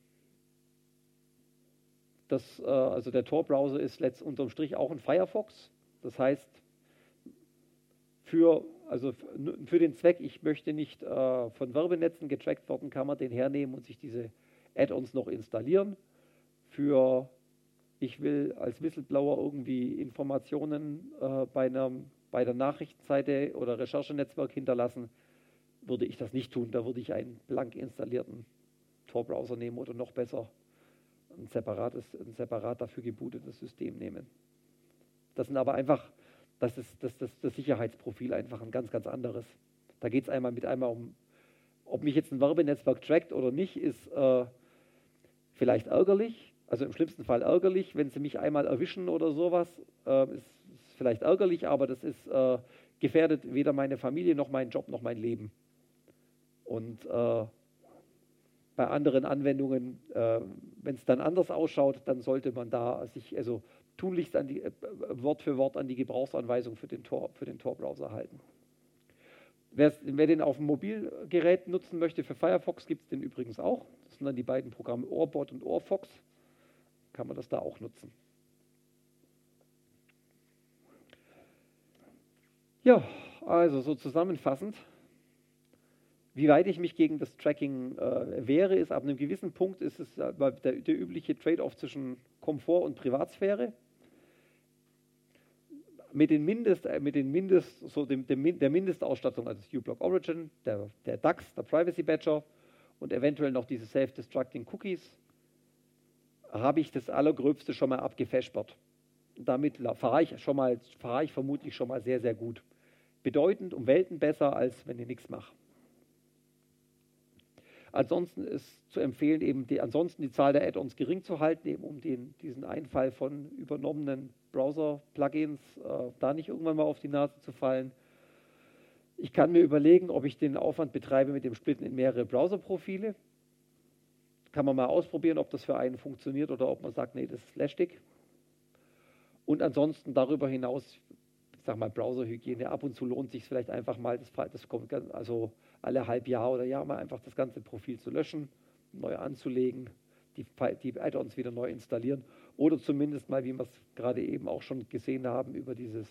das, äh, also der Tor-Browser ist letzt unterm Strich auch ein Firefox. Das heißt, für, also für den Zweck, ich möchte nicht äh, von Werbenetzen getrackt werden, kann man den hernehmen und sich diese Add-ons noch installieren. Für ich will als Whistleblower irgendwie Informationen äh, bei einem bei der Nachrichtenseite oder Recherchenetzwerk hinterlassen, würde ich das nicht tun. Da würde ich einen blank installierten Tor-Browser nehmen oder noch besser ein, separates, ein separat dafür gebootetes System nehmen. Das sind aber einfach, das ist das, das, das Sicherheitsprofil einfach ein ganz, ganz anderes. Da geht es einmal mit einmal um, ob mich jetzt ein Werbenetzwerk trackt oder nicht, ist äh, vielleicht ärgerlich, also im schlimmsten Fall ärgerlich, wenn sie mich einmal erwischen oder sowas, äh, ist vielleicht ärgerlich, aber das ist äh, gefährdet weder meine Familie noch meinen Job noch mein Leben. Und äh, bei anderen Anwendungen, äh, wenn es dann anders ausschaut, dann sollte man da sich also tunlichst die, äh, Wort für Wort an die Gebrauchsanweisung für den Tor, für den Tor-Browser halten. Wer den auf dem Mobilgerät nutzen möchte für Firefox, gibt es den übrigens auch. Das sind dann die beiden Programme Orbot und Orfox. Kann man das da auch nutzen. Ja, also so zusammenfassend. Wie weit ich mich gegen das Tracking äh, wehre, ist ab einem gewissen Punkt ist es äh, der, der übliche Trade-off zwischen Komfort und Privatsphäre. Mit den Mindest, äh, mit den Mindest, so dem, dem, der Mindestausstattung, also uBlock Origin, der, der DAX, der Privacy Badger und eventuell noch diese Self-Destructing Cookies, habe ich das Allergröbste schon mal abgefespert. Damit fahre ich, schon mal, fahre ich vermutlich schon mal sehr, sehr gut. Bedeutend um Welten besser, als wenn ich nichts mache. Ansonsten ist zu empfehlen, eben die, ansonsten die Zahl der Add-ons gering zu halten, eben um den, diesen Einfall von übernommenen Browser-Plugins äh, da nicht irgendwann mal auf die Nase zu fallen. Ich kann mir überlegen, ob ich den Aufwand betreibe mit dem Splitten in mehrere Browser-Profile. Kann man mal ausprobieren, ob das für einen funktioniert oder ob man sagt, nee, das ist lästig. Und ansonsten darüber hinaus sag mal, Browserhygiene. Ab und zu lohnt sich vielleicht einfach mal, das, das kommt also alle halb Jahr oder Jahr mal einfach das ganze Profil zu löschen, neu anzulegen, die, die Add-ons wieder neu installieren oder zumindest mal, wie wir es gerade eben auch schon gesehen haben, über dieses,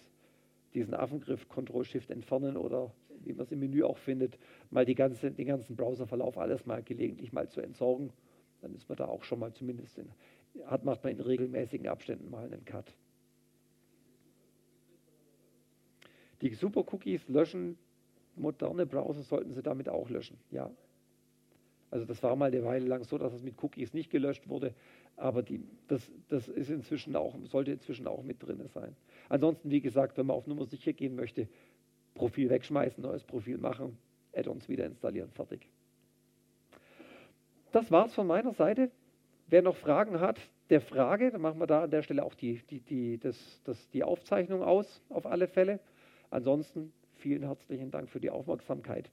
diesen Affengriff Ctrl-Shift entfernen oder wie man es im Menü auch findet, mal die ganze, den ganzen Browserverlauf alles mal gelegentlich mal zu entsorgen. Dann ist man da auch schon mal zumindest in, hat, macht man in regelmäßigen Abständen mal einen Cut. Die Super-Cookies löschen, moderne Browser sollten sie damit auch löschen, ja. Also das war mal eine Weile lang so, dass es mit Cookies nicht gelöscht wurde, aber die, das, das ist inzwischen auch, sollte inzwischen auch mit drin sein. Ansonsten, wie gesagt, wenn man auf Nummer sicher gehen möchte, Profil wegschmeißen, neues Profil machen, Add-ons wieder installieren, fertig. Das war's von meiner Seite. Wer noch Fragen hat, der Frage, dann machen wir da an der Stelle auch die, die, die, das, das, die Aufzeichnung aus, auf alle Fälle. Ansonsten vielen herzlichen Dank für die Aufmerksamkeit.